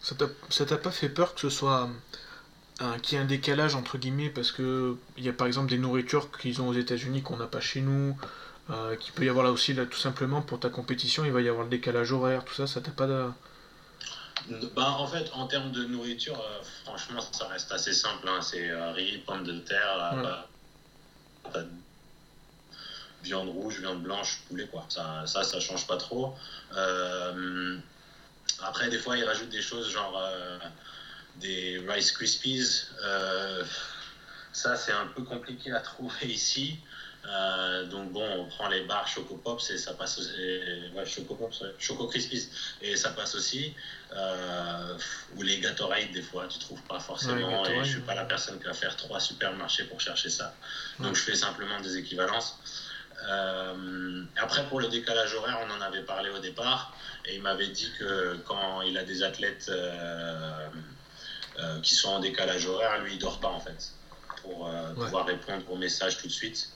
Ça t'a pas fait peur que ce soit qu'il y ait un décalage entre guillemets parce que il y a par exemple des nourritures qu'ils ont aux États-Unis qu'on n'a pas chez nous, euh, qu'il peut y avoir là aussi là tout simplement pour ta compétition, il va y avoir le décalage horaire, tout ça, ça t'a pas de... Bah, en fait, en termes de nourriture, euh, franchement, ça reste assez simple. Hein. C'est euh, riz, pommes de terre, viande rouge, viande blanche, poulet, quoi. Ça, ça, ça change pas trop. Après, des fois, ils rajoutent des choses genre euh, des Rice Krispies. Euh, ça, c'est un peu compliqué à trouver ici. Euh, donc bon, on prend les barres Choco Pops et ça passe aussi. Ouais, Choco Pops, Choco Crispies et ça passe aussi. ou les Gatorade, des fois, tu trouves pas forcément. et je suis pas la personne qui va faire trois supermarchés pour chercher ça. Donc je fais simplement des équivalences. Euh, après, pour le décalage horaire, on en avait parlé au départ, et il m'avait dit que quand il a des athlètes euh, euh, qui sont en décalage horaire, lui, il dort pas en fait, pour pouvoir répondre aux messages tout de suite.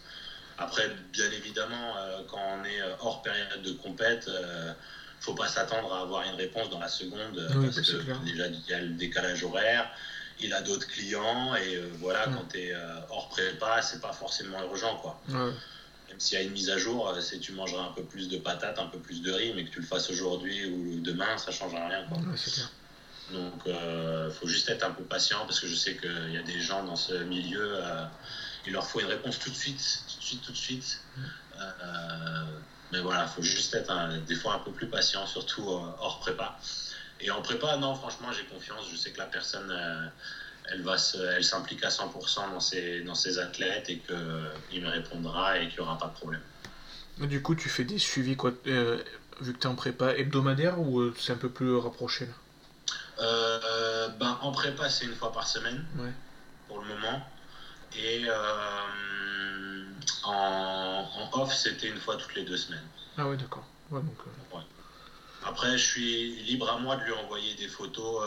Après, bien évidemment, quand on est hors période de compète, faut pas s'attendre à avoir une réponse dans la seconde, parce que déjà, il y a le décalage horaire il a d'autres clients et voilà quand tu es hors prépa c'est pas forcément urgent quoi s'il y a une mise à jour, euh, si tu mangeras un peu plus de patates, un peu plus de riz, mais que tu le fasses aujourd'hui ou demain, ça ne changera rien. Donc, il euh, faut juste être un peu patient parce que je sais qu'il y a des gens dans ce milieu, euh, il leur faut une réponse tout de suite, tout de suite, tout de suite. mais voilà, il faut juste être des fois un peu plus patient, surtout hors prépa. Et en prépa, non, franchement, j'ai confiance. Je sais que la personne elle va elle s'implique à 100% dans ses, dans ses athlètes et qu'il me répondra et qu'il n'y aura pas de problème. Du coup, tu fais des suivis, quoi, euh, vu que tu es en prépa hebdomadaire ou euh, c'est un peu plus rapproché là? Euh, ben, En prépa, c'est une fois par semaine pour le moment. Et en, en, off, c'était une fois toutes les deux semaines. Ah ouais, d'accord. Ouais, Après, je suis libre à moi de lui envoyer des photos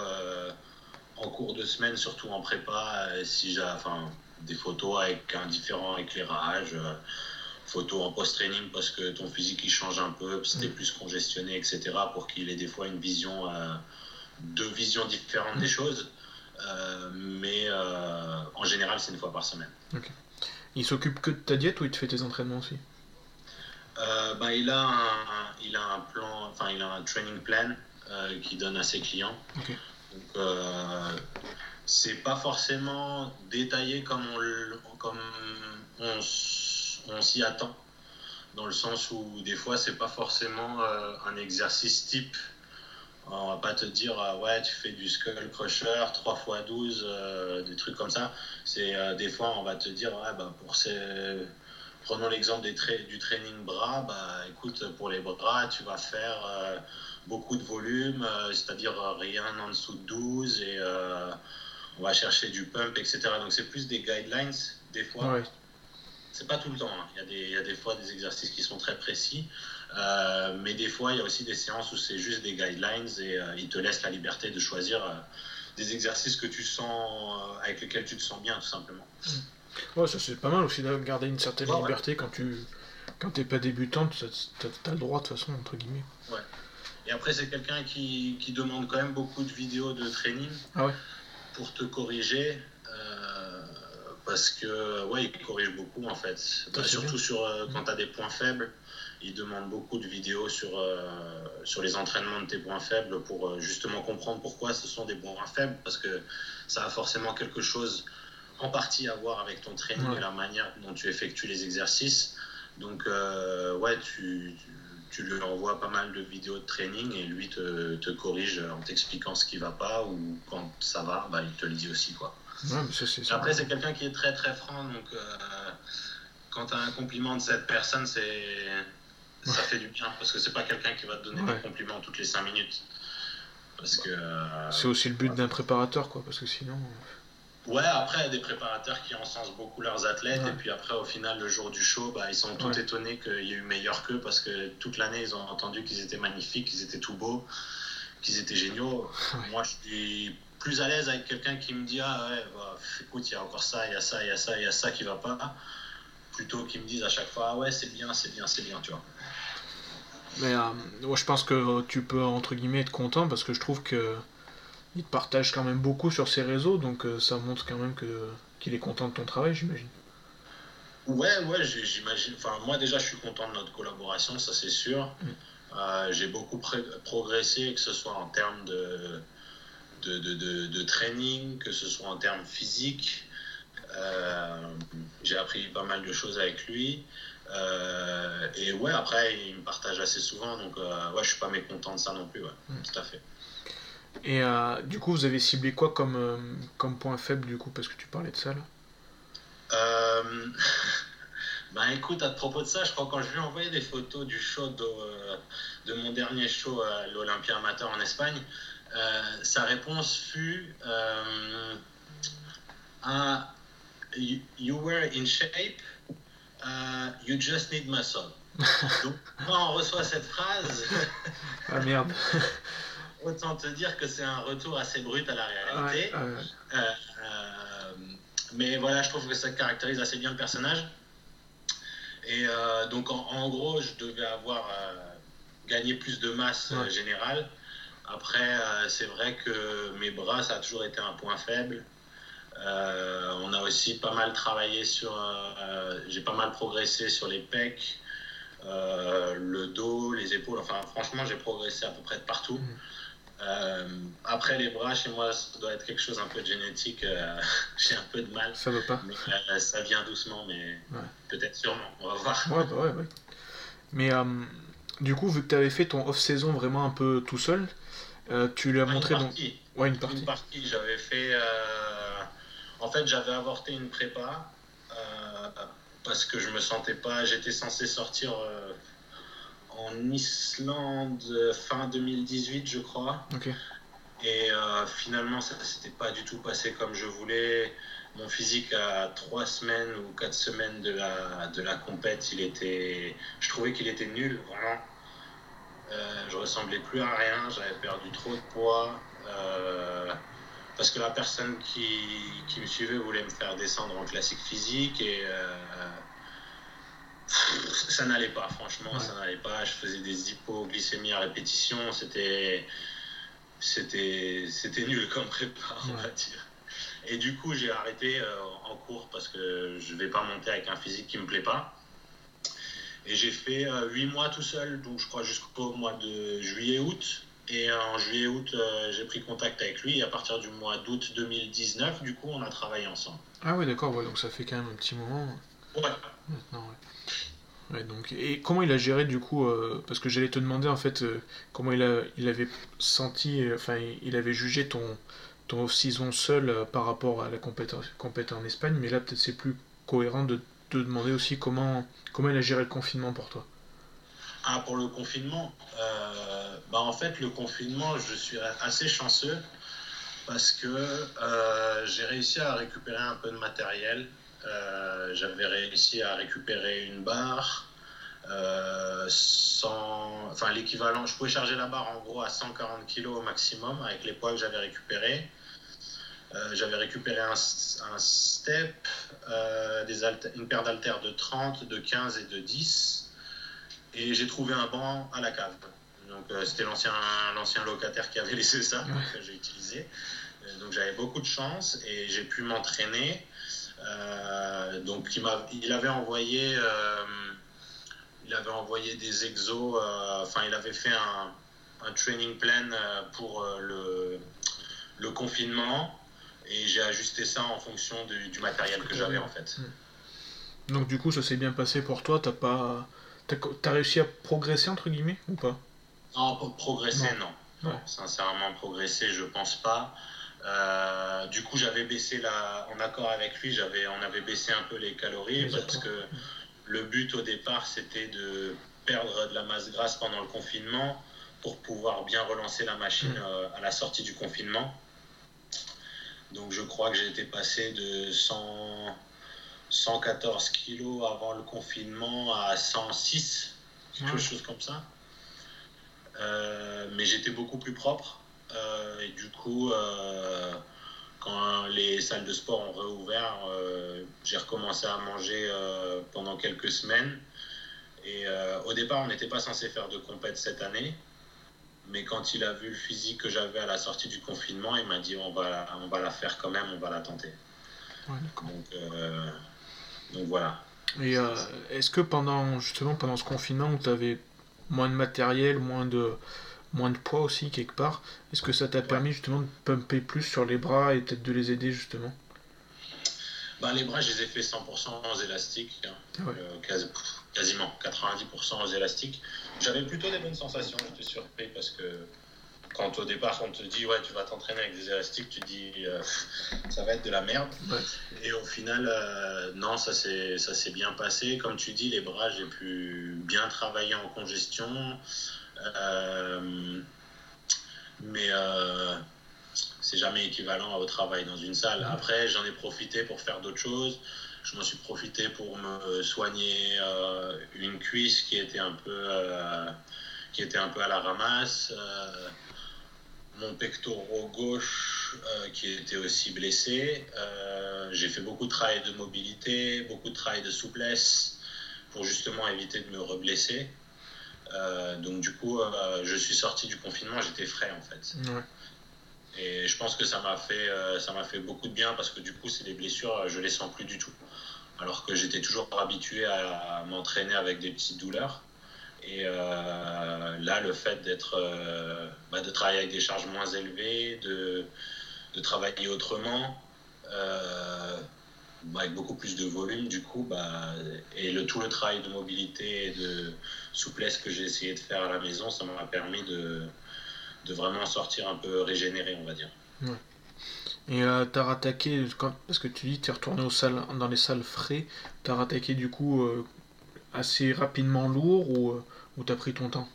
en cours de semaine, surtout en prépa, euh, si j'ai enfin, des photos avec un différent éclairage, euh, photos en post-training parce que ton physique il change un peu, c'était mm. plus congestionné, etc. pour qu'il ait des fois une vision, euh, deux visions différentes des choses. mais en général, c'est une fois par semaine. Il s'occupe que de ta diète ou il te fait tes entraînements aussi? Bah, il, a un, il a un plan, enfin il a un training plan qu'il donne à ses clients. Donc, euh, c'est pas forcément détaillé comme on, comme on, s'y attend. Dans le sens où des fois, c'est pas forcément euh, un exercice type. On va pas te dire, ah ouais, tu fais du skull crusher 3 x 12, euh, des trucs comme ça. C'est euh, des fois, on va te dire, ouais, bah, pour ces. Prenons l'exemple du training bras. Bah, écoute, pour les bras, tu vas faire euh, beaucoup de volume, euh, c'est-à-dire euh, rien en dessous de 12 et euh, on va chercher du pump, etc. Donc c'est plus des guidelines des fois. Ouais. C'est pas tout le temps. hein. Il, y a des, il y a des fois des exercices qui sont très précis, Euh, mais des fois il y a aussi des séances où c'est juste des guidelines et euh, ils te laissent la liberté de choisir euh, des exercices que tu sens avec lesquels tu te sens bien tout simplement. Ouais, ça c'est pas mal aussi de garder une certaine Ouais, ouais. liberté quand tu quand t'es pas débutante, t'as t'as le droit de toute façon entre guillemets. Et après c'est quelqu'un qui, qui demande quand même beaucoup de vidéos de training Ah ouais. pour te corriger. euh, parce que ouais, il corrige beaucoup en fait. Bah, surtout sur euh, quand tu as des points faibles, il demande beaucoup de vidéos sur, euh, sur les entraînements de tes points faibles pour justement comprendre pourquoi ce sont des points faibles. Parce que ça a forcément quelque chose en partie à voir avec ton training Ouais. et la manière dont tu effectues les exercices. Donc ouais, tu, tu, tu lui envoies pas mal de vidéos de training et lui te, te corrige en t'expliquant ce qui va pas ou quand ça va, bah, il te le dit aussi quoi. Ouais, mais ça c'est ça. Après, c'est quelqu'un qui est très très franc, donc euh, quand tu as un compliment de cette personne, c'est ça fait du bien parce que c'est pas quelqu'un qui va te donner Ouais. des compliments toutes les 5 minutes. Parce que. euh, C'est aussi le but d'un préparateur quoi, parce que sinon. Ouais, après, il y a des préparateurs qui encensent beaucoup leurs athlètes, Ouais. et puis après, au final, le jour du show, bah, ils sont tout Ouais. étonnés qu'il y ait eu meilleur qu'eux parce que toute l'année, ils ont entendu qu'ils étaient magnifiques, qu'ils étaient tout beaux, qu'ils étaient géniaux. Ouais. Moi, je suis plus à l'aise avec quelqu'un qui me dit Ah ouais, bah, écoute, il y a encore ça, il y a ça, il y a ça, il y a ça qui va pas. Plutôt qu'ils me disent à chaque fois Ah ouais, c'est bien, c'est bien, c'est bien, tu vois. Mais euh, je pense que tu peux entre guillemets être content parce que je trouve que il te partage quand même beaucoup sur ses réseaux, donc euh, ça montre quand même que qu'il est content de ton travail, j'imagine. Ouais, ouais, j'imagine. Enfin, moi déjà, je suis content de notre collaboration, ça c'est sûr. Mm. Euh, j'ai beaucoup pré- progressé, que ce soit en termes de, de, de, de- de training, que ce soit en termes physiques. Euh, j'ai appris pas mal de choses avec lui. Euh, et ouais, après, il me partage assez souvent, donc ouais, je suis pas mécontent de ça non plus, ouais, Mm. tout à fait. Et euh, du coup, vous avez ciblé quoi comme, euh, comme point faible du coup, parce que tu parlais de ça là? Euh, ben écoute, à propos de ça, je crois que quand je lui ai envoyé des photos du show de, euh, de mon dernier show à l'Olympia Amateur en Espagne, sa réponse fut euh, Ah, you, you were in shape, uh, you just need muscle. Donc, quand on reçoit cette phrase, Ah merde autant te dire que c'est un retour assez brut à la réalité. Ouais, ouais. Euh, euh, mais voilà, je trouve que ça caractérise assez bien le personnage. Et euh, donc, en, en gros, je devais avoir gagné plus de masse Ouais. générale. Après, c'est vrai que mes bras, ça a toujours été un point faible. On a aussi pas mal travaillé sur. J'ai pas mal progressé sur les pecs, euh, le dos, les épaules. Enfin, franchement, j'ai progressé à peu près de partout. Mhm. Euh, après, les bras, chez moi, ça doit être quelque chose un peu de génétique. euh, j'ai un peu de mal. Ça va pas Mais euh, ça vient doucement, mais Ouais. peut-être sûrement. On va voir. Ouais, bah ouais, ouais. Mais du coup, vu que tu avais fait ton off-saison vraiment un peu tout seul, tu lui as montré une donc. partie. Ouais, une partie. Une partie. J'avais fait. En fait, j'avais avorté une prépa parce que je me sentais pas. J'étais censé sortir en Islande euh, fin 2018, je crois. Et euh, finalement, ça s'était pas du tout passé comme je voulais. Mon physique à trois semaines ou quatre semaines de la, de la compète, il était, je trouvais qu'il était nul, vraiment. Euh, je ressemblais plus à rien, j'avais perdu trop de poids. euh, parce que la personne qui, qui me suivait voulait me faire descendre en classique physique et ça n'allait pas, franchement, Ouais. ça n'allait pas. Je faisais des hypoglycémies à répétition, c'était c'était c'était nul comme prépa, on va Ouais. dire. Et du coup, j'ai arrêté euh, en cours parce que je vais pas monter avec un physique qui me plaît pas. Et j'ai fait 8 mois tout seul, donc je crois jusqu'au mois de juillet-août. Et en juillet-août, j'ai pris contact avec lui. Et à partir du mois d'août 2019, du coup, on a travaillé ensemble. Ah oui, d'accord, donc ça fait quand même un petit moment. Ouais. Maintenant, ouais donc, et comment il a géré du coup euh, Parce que j'allais te demander en fait euh, comment il, a, il avait senti, euh, enfin il avait jugé ton, ton off-season seul par rapport à la compétition en Espagne, mais là peut-être c'est plus cohérent de te demander aussi comment, comment il a géré le confinement pour toi. Ah, pour le confinement bah En fait, le confinement, je suis assez chanceux parce que j'ai réussi à récupérer un peu de matériel. Euh, j'avais réussi à récupérer une barre. Euh, sans, enfin l'équivalent, je pouvais charger la barre en gros à 140 kg au maximum avec les poids que j'avais récupérés. Euh, j'avais récupéré un, step, des une paire d'haltères de 30, de 15 et de 10. Et j'ai trouvé un banc à la cave. Donc c'était l'ancien, l'ancien locataire qui avait laissé ça, que j'ai utilisé. donc j'avais beaucoup de chance et j'ai pu m'entraîner. Euh, donc il, il, avait envoyé, euh, il avait envoyé des exos. Euh, enfin, il avait fait un, un training plan pour le, le confinement et j'ai ajusté ça en fonction du, matériel que j'avais en fait. Hmm. Donc du coup, ça s'est bien passé pour toi. T'as pas, t'as, réussi à progresser entre guillemets ou pas? Non, progresser non. Sincèrement, progresser, je pense pas. Euh, du coup, j'avais baissé la, en accord avec lui, j'avais, on avait baissé un peu les calories parce que le but au départ, c'était de perdre de la masse grasse pendant le confinement pour pouvoir bien relancer la machine mm. euh, à la sortie du confinement. Donc, je crois que été passé de 100, 114 kilos avant le confinement à 106, quelque chose comme ça. Euh, mais j'étais beaucoup plus propre. Euh, et du coup, euh, quand les salles de sport ont réouvert, euh, j'ai recommencé à manger pendant quelques semaines. Et au départ, on n'était pas censé faire de compète cette année. Mais quand il a vu le physique que j'avais à la sortie du confinement, il m'a dit on va, on va la faire quand même, on va la tenter. donc, donc, voilà. Et est-ce que pendant justement pendant ce confinement où tu avais moins de matériel, moins de, moins de poids aussi quelque part. Est-ce que ça t'a permis justement de pumper plus sur les bras et peut-être de les aider justement? Bah, Les bras, je les ai fait 100% aux élastiques, hein. ah euh, quasiment 90% aux élastiques. J'avais plutôt des bonnes sensations, j'étais surpris parce que quand au départ on te dit ouais tu vas t'entraîner avec des élastiques, tu dis euh, ça va être de la merde. Et au final, euh, non, ça s'est bien passé. Comme tu dis, les bras, j'ai pu bien travailler en congestion. Euh, mais euh, c'est jamais équivalent au travail dans une salle. Après, j'en ai profité pour faire d'autres choses. Je m'en suis profité pour me soigner euh, une cuisse qui était un peu, qui était un peu à la ramasse. mon pectoral gauche qui était aussi blessé. J'ai fait beaucoup de travail de mobilité, beaucoup de travail de souplesse pour justement éviter de me reblesser. Euh, donc du coup, euh, je suis sorti du confinement, j'étais frais en fait. Et je pense que ça m'a fait, euh, ça m'a fait beaucoup de bien parce que du coup, c'est des blessures, je les sens plus du tout. Alors que j'étais toujours habitué à, m'entraîner avec des petites douleurs. Et là, le fait d'être, bah, de travailler avec des charges moins élevées, de, de travailler autrement, avec beaucoup plus de volume du coup bah, et le tout le travail de mobilité et de souplesse que j'ai essayé de faire à la maison ça m'a permis de, de vraiment sortir un peu régénéré on va dire. Et euh, t'as rattaqué parce que tu dis t'es retourné aux salles dans les salles frais t'as rattaqué du coup euh, assez rapidement lourd ou, euh, ou t'as pris ton temps?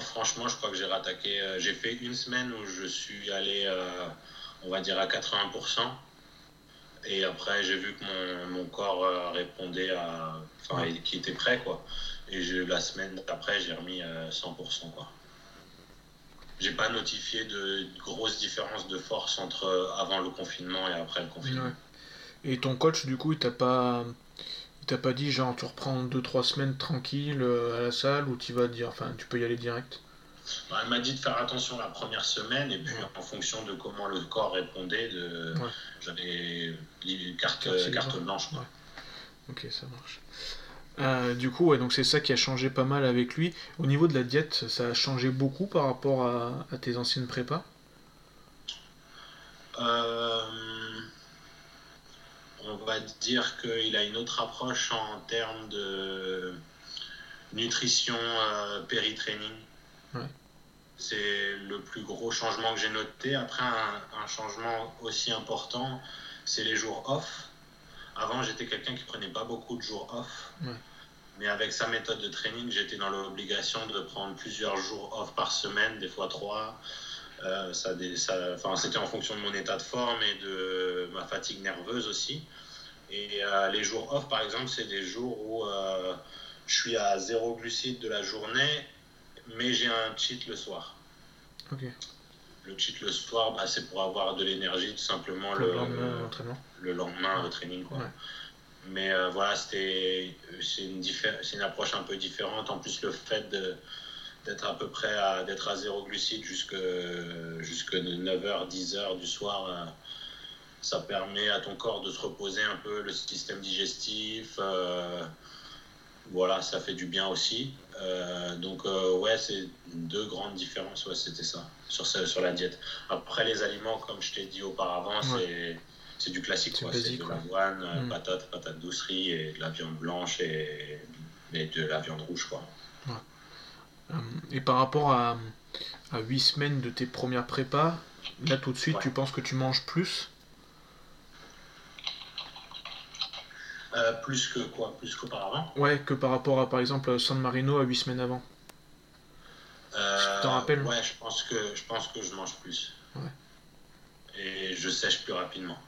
Franchement je crois que j'ai rattaqué j'ai fait une semaine où je suis allé on va dire à 80%. Et après, j'ai vu que mon, mon corps euh, répondait à. Enfin, qui était prêt, quoi. Et la semaine d'après, j'ai remis 100%, euh, quoi. J'ai pas notifié de grosses différences de force entre euh, avant le confinement et après le confinement. Et ton coach, du coup, il t'a pas. Il t'a pas dit, genre, tu reprends 2-3 semaines tranquille à la salle ou tu vas dire, enfin, tu peux y aller direct? Bah, elle m'a dit de faire attention la première semaine et puis en fonction de comment le corps répondait, de... j'avais carte, carte blanche. Ok, ça marche. Euh, du coup, ouais, donc c'est ça qui a changé pas mal avec lui. Au niveau de la diète, ça a changé beaucoup par rapport à, tes anciennes prépas? Euh, On va dire qu'il a une autre approche en termes de nutrition euh, péri-training. C'est le plus gros changement que j'ai noté. Après, un, changement aussi important, c'est les jours off. Avant, j'étais quelqu'un qui prenait pas beaucoup de jours off. Mais avec sa méthode de training, j'étais dans l'obligation de prendre plusieurs jours off par semaine, des fois trois. Euh, ça, enfin, c'était en fonction de mon état de forme et de ma fatigue nerveuse aussi. Et euh, les jours off, par exemple, c'est des jours où euh, je suis à zéro glucide de la journée, mais j'ai un cheat le soir. Le cheat le soir, bah, c'est pour avoir de l'énergie tout simplement le, lendemain, le, lendemain au training. Quoi. Mais euh, voilà, c'était, c'est, une approche un peu différente. En plus, le fait d'être à peu près à, d'être à zéro glucide jusque, jusque 9h, 10h du soir, euh, ça permet à ton corps de se reposer un peu, le système digestif. Euh, voilà, ça fait du bien aussi. Donc, ouais, c'est deux grandes différences. Ouais, c'était ça, sur, sur la diète. Après, les aliments, comme je t'ai dit auparavant, c'est c'est du classique, C'est de l'avoine, euh, mm. patate, patate douce, riz et de la viande blanche et, de la viande rouge, quoi. Euh, et par rapport à, à 8 semaines de tes premières prépas, là tout de suite, tu penses que tu manges plus? Euh, plus que quoi Plus qu'auparavant Ouais, que par rapport à par exemple San Marino à 8 semaines avant. Euh, t'en rappelles Ouais, je pense, que, je pense que je mange plus. Ouais. Et je sèche plus rapidement.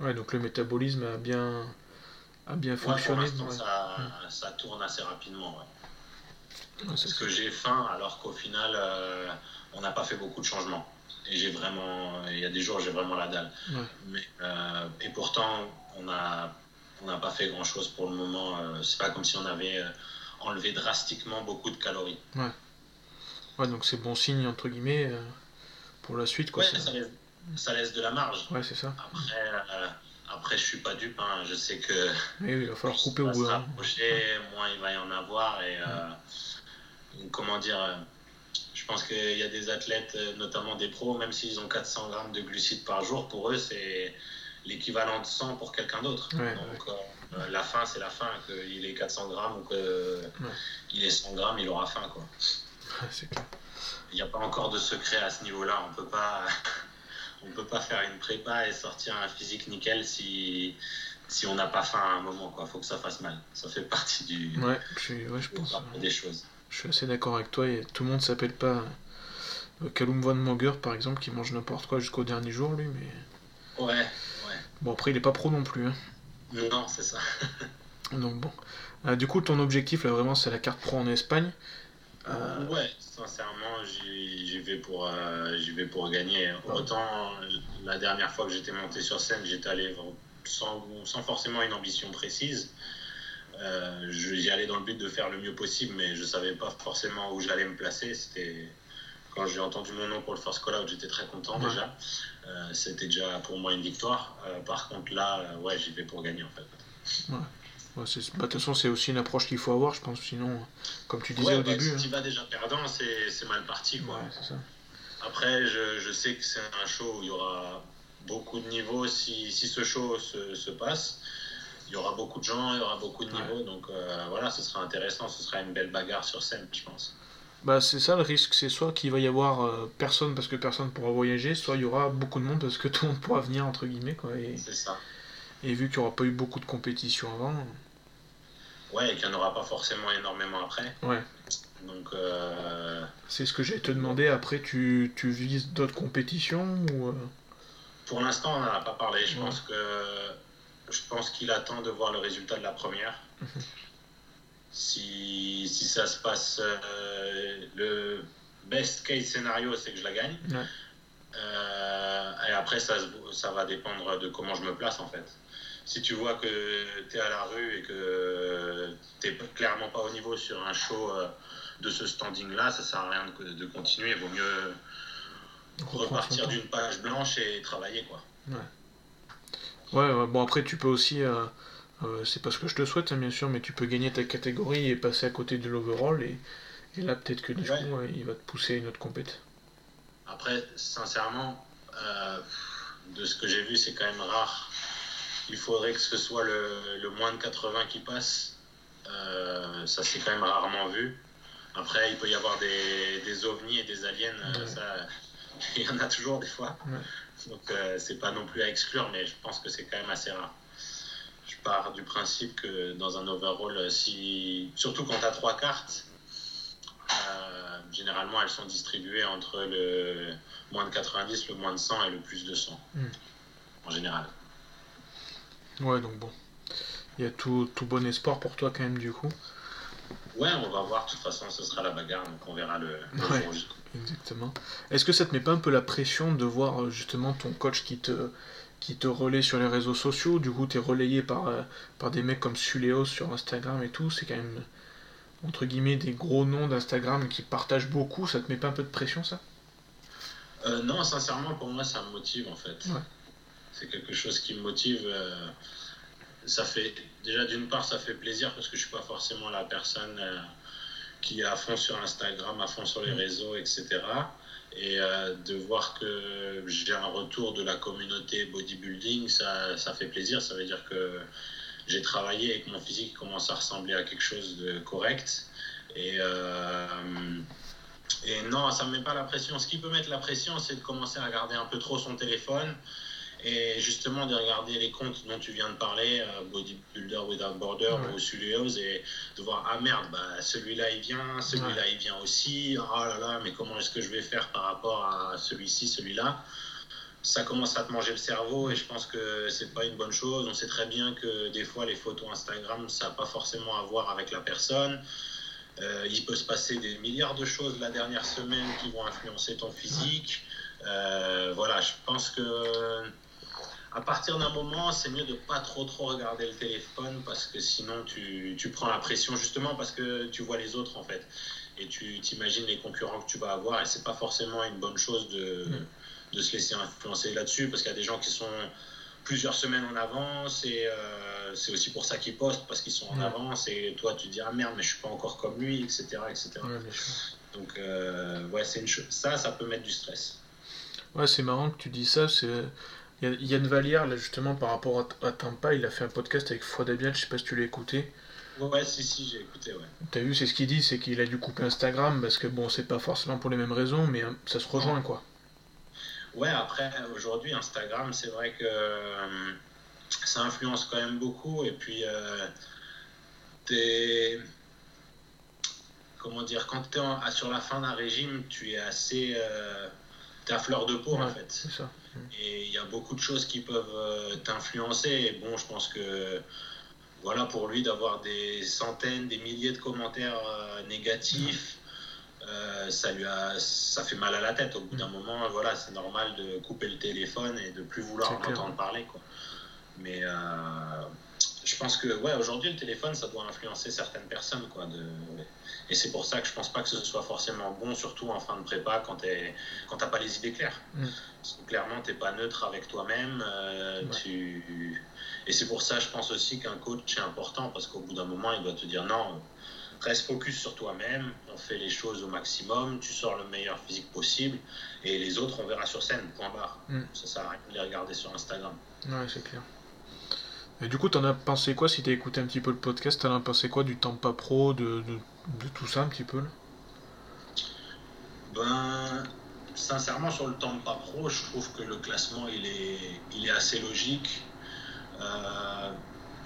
Ouais, donc le métabolisme a bien, a bien fonctionné. ça, tourne assez rapidement. Parce que j'ai faim alors qu'au final, euh, on n'a pas fait beaucoup de changements. Et j'ai vraiment, il y a des jours, j'ai vraiment la dalle. Mais, euh, et pourtant, on n'a on n'a pas fait grand chose pour le moment. Euh, c'est pas comme si on avait enlevé drastiquement beaucoup de calories. Ouais. Ouais, donc c'est bon signe, entre guillemets, pour la suite. Quoi, ça laisse de la marge. Ouais, c'est ça. Après, euh, après, je suis pas dupe. Hein. Je sais que. Oui, il va falloir couper au bout. Hein. moins il va y en avoir. Et euh, comment dire euh, Je pense qu'il y a des athlètes, notamment des pros, même s'ils ont 400 grammes de glucides par jour, pour eux, c'est l'équivalent de 100 pour quelqu'un d'autre. Donc, la faim, c'est la faim. Qu'il ait 400 grammes ou qu'il ait 100 grammes, il aura faim. Quoi. Il n'y a pas encore de secret à ce niveau-là. On peut pas. on peut pas faire une prépa et sortir un physique nickel si, si on n'a pas faim à un moment. Il faut que ça fasse mal. Ça fait partie du. Ouais, je, pense. Des choses. Je suis assez d'accord avec toi. Et tout le monde s'appelle pas euh, Callum Von Moger, par exemple, qui mange n'importe quoi jusqu'au dernier jour, lui. Mais... Ouais, ouais. Bon, après, il est pas pro non plus. Hein. Non, c'est ça. Donc bon. Euh, du coup, ton objectif, là, vraiment, c'est la carte pro en Espagne. Euh, ouais, sincèrement, j'y vais, pour, euh, vais pour gagner. Autant la dernière fois que j'étais monté sur scène, j'étais allé sans, sans, forcément une ambition précise. Euh, j'y allais dans le but de faire le mieux possible, mais je savais pas forcément où j'allais me placer. C'était quand j'ai entendu mon nom pour le first call out, j'étais très content déjà. Euh, c'était déjà pour moi une victoire. par contre, là, ouais, j'y vais pour gagner en fait. Bah, de toute façon, c'est aussi une approche qu'il faut avoir, je pense. Sinon, comme tu disais au bah, début. Si tu vas déjà perdant, c'est mal parti. Quoi. Après, je, je, sais que c'est un show où il y aura beaucoup de niveaux. Si, si ce show se, se, passe, il y aura beaucoup de gens, il y aura beaucoup de niveaux. Donc euh, voilà, ce sera intéressant. Ce sera une belle bagarre sur scène, je pense. Bah, c'est ça le risque, c'est soit qu'il va y avoir euh, personne parce que personne pourra voyager, soit il y aura beaucoup de monde parce que tout le monde pourra venir, entre guillemets. Quoi, et... C'est ça. Et vu qu'il n'y aura pas eu beaucoup de compétition avant. Ouais, et qu'il n'y en aura pas forcément énormément après. Ouais. Donc. Euh, C'est ce que j'ai te demandé. Après, tu, tu vises d'autres compétitions ou euh? Pour l'instant, on n'en a pas parlé. Je pense que. Je pense qu'il attend de voir le résultat de la première. Si, si, ça se passe. Euh, le best case scénario, c'est que je la gagne. et après, ça, ça va dépendre de comment je me place en fait si tu vois que tu es à la rue et que tu n'es clairement pas au niveau sur un show euh, de ce standing-là, ça sert à rien de, continuer. Il vaut mieux repartir d'une page blanche et travailler. Quoi. Ouais. ouais. bon après tu peux aussi, euh, Euh, c'est pas ce que je te souhaite, hein, bien sûr, mais tu peux gagner ta catégorie et passer à côté de l'overall. Et, et, là, peut-être que du coup, il va te pousser à une autre compète. Après, sincèrement, de ce que j'ai vu, c'est quand même rare. Il faudrait que ce soit le, moins de 80 qui passe. ça, c'est quand même rarement vu. Après, il peut y avoir des, des ovnis et des aliens, euh, ça, il y en a toujours des fois. Donc, euh, c'est pas non plus à exclure, mais je pense que c'est quand même assez rare. Pars du principe que dans un overall, si, surtout quand tu as trois cartes, euh, généralement elles sont distribuées entre le moins de 90, le moins de 100 et le plus de 100. Hmm. En général. Ouais, donc bon. Il y a tout, tout bon espoir pour toi quand même du coup. Ouais, on va voir. De toute façon, ce sera la bagarre, donc on verra le, Exactement. Est-ce que ça te met pas un peu la pression de voir euh, justement ton coach qui te, qui te relaie sur les réseaux sociaux Du coup, tu es relayé par, euh, par des mecs comme Suleos sur Instagram et tout. C'est quand même, entre guillemets, des gros noms d'Instagram qui partagent beaucoup. Ça te met pas un peu de pression, ça? Euh, Non, sincèrement, pour moi, ça me motive en fait. C'est quelque chose qui me motive ça fait déjà d'une part ça fait plaisir parce que je suis pas forcément la personne euh, qui est à fond sur Instagram, à fond sur les mm. réseaux, etc. Et euh, de voir que j'ai un retour de la communauté bodybuilding, ça, ça fait plaisir. Ça veut dire que j'ai travaillé et que mon physique commence à ressembler à quelque chose de correct. Et, euh, et non, ça ne me met pas la pression. Ce qui peut mettre la pression, c'est de commencer à regarder un peu trop son téléphone et justement de regarder les comptes dont tu viens de parler, euh, Bodybuilder Without Border ou Studios, et de voir, ah merde, bah, celui-là il vient, celui-là il vient aussi, oh là là, mais comment est-ce que je vais faire par rapport à celui-ci, celui-là? Ça commence à te manger le cerveau et je pense que c'est pas une bonne chose. On sait très bien que des fois les photos Instagram ça n'a pas forcément à voir avec la personne. Euh, il peut se passer des milliards de choses la dernière semaine qui vont influencer ton physique. Euh, voilà, je pense que à partir d'un moment, c'est mieux de pas trop trop regarder le téléphone parce que sinon tu, tu, prends la pression justement parce que tu vois les autres en fait et tu t'imagines les concurrents que tu vas avoir et c'est pas forcément une bonne chose de, mm. de se laisser influencer là-dessus parce qu'il y a des gens qui sont plusieurs semaines en avance et euh, c'est aussi pour ça qu'ils postent parce qu'ils sont en mm. avance et toi tu dis ah merde mais je suis pas encore comme lui etc etc donc euh, ouais c'est une chose ça ça peut mettre du stress ouais c'est marrant que tu dis ça c'est Yann Vallière, là, justement, par rapport à, Tampa, il a fait un podcast avec Fouad Abiad, je sais pas si tu l'as écouté. Ouais, si, si, j'ai écouté, ouais. T'as vu, c'est ce qu'il dit, c'est qu'il a dû couper Instagram, parce que bon, c'est pas forcément pour les mêmes raisons, mais hein, ça se rejoint, quoi. Ouais, après, aujourd'hui, Instagram, c'est vrai que euh, ça influence quand même beaucoup, et puis, euh, t'es. Comment dire, quand t'es sur la fin d'un régime, tu es assez. Euh, t'es à fleur de peau, en fait. C'est ça. Et il y a beaucoup de choses qui peuvent euh, t'influencer. Et bon, je pense que voilà, pour lui d'avoir des centaines, des milliers de commentaires euh, négatifs, euh, ça lui a, ça fait mal à la tête. Au bout d'un mm. moment, voilà, c'est normal de couper le téléphone et de plus vouloir en entendre parler, quoi. Mais je pense que ouais, aujourd'hui, le téléphone, ça doit influencer certaines personnes. Quoi, de... Et c'est pour ça que je pense pas que ce soit forcément bon, surtout en fin de prépa, quand tu n'as pas les idées claires. Mm. clairement, tu n'es pas neutre avec toi-même. Euh, tu... Et c'est pour ça, je pense aussi qu'un coach est important, parce qu'au bout d'un moment, il doit te dire non, reste focus sur toi-même, on fait les choses au maximum, tu sors le meilleur physique possible, et les autres, on verra sur scène, point barre. Mm. Ça sert à rien de les regarder sur Instagram. Ouais, c'est clair. Et du coup, t'en as pensé quoi si t'as écouté un petit peu le podcast T'en as pensé quoi du Tampa Pro, de, de, de, tout ça un petit peu là? Ben, sincèrement, sur le Tampa Pro, je trouve que le classement il est, il est assez logique. Euh,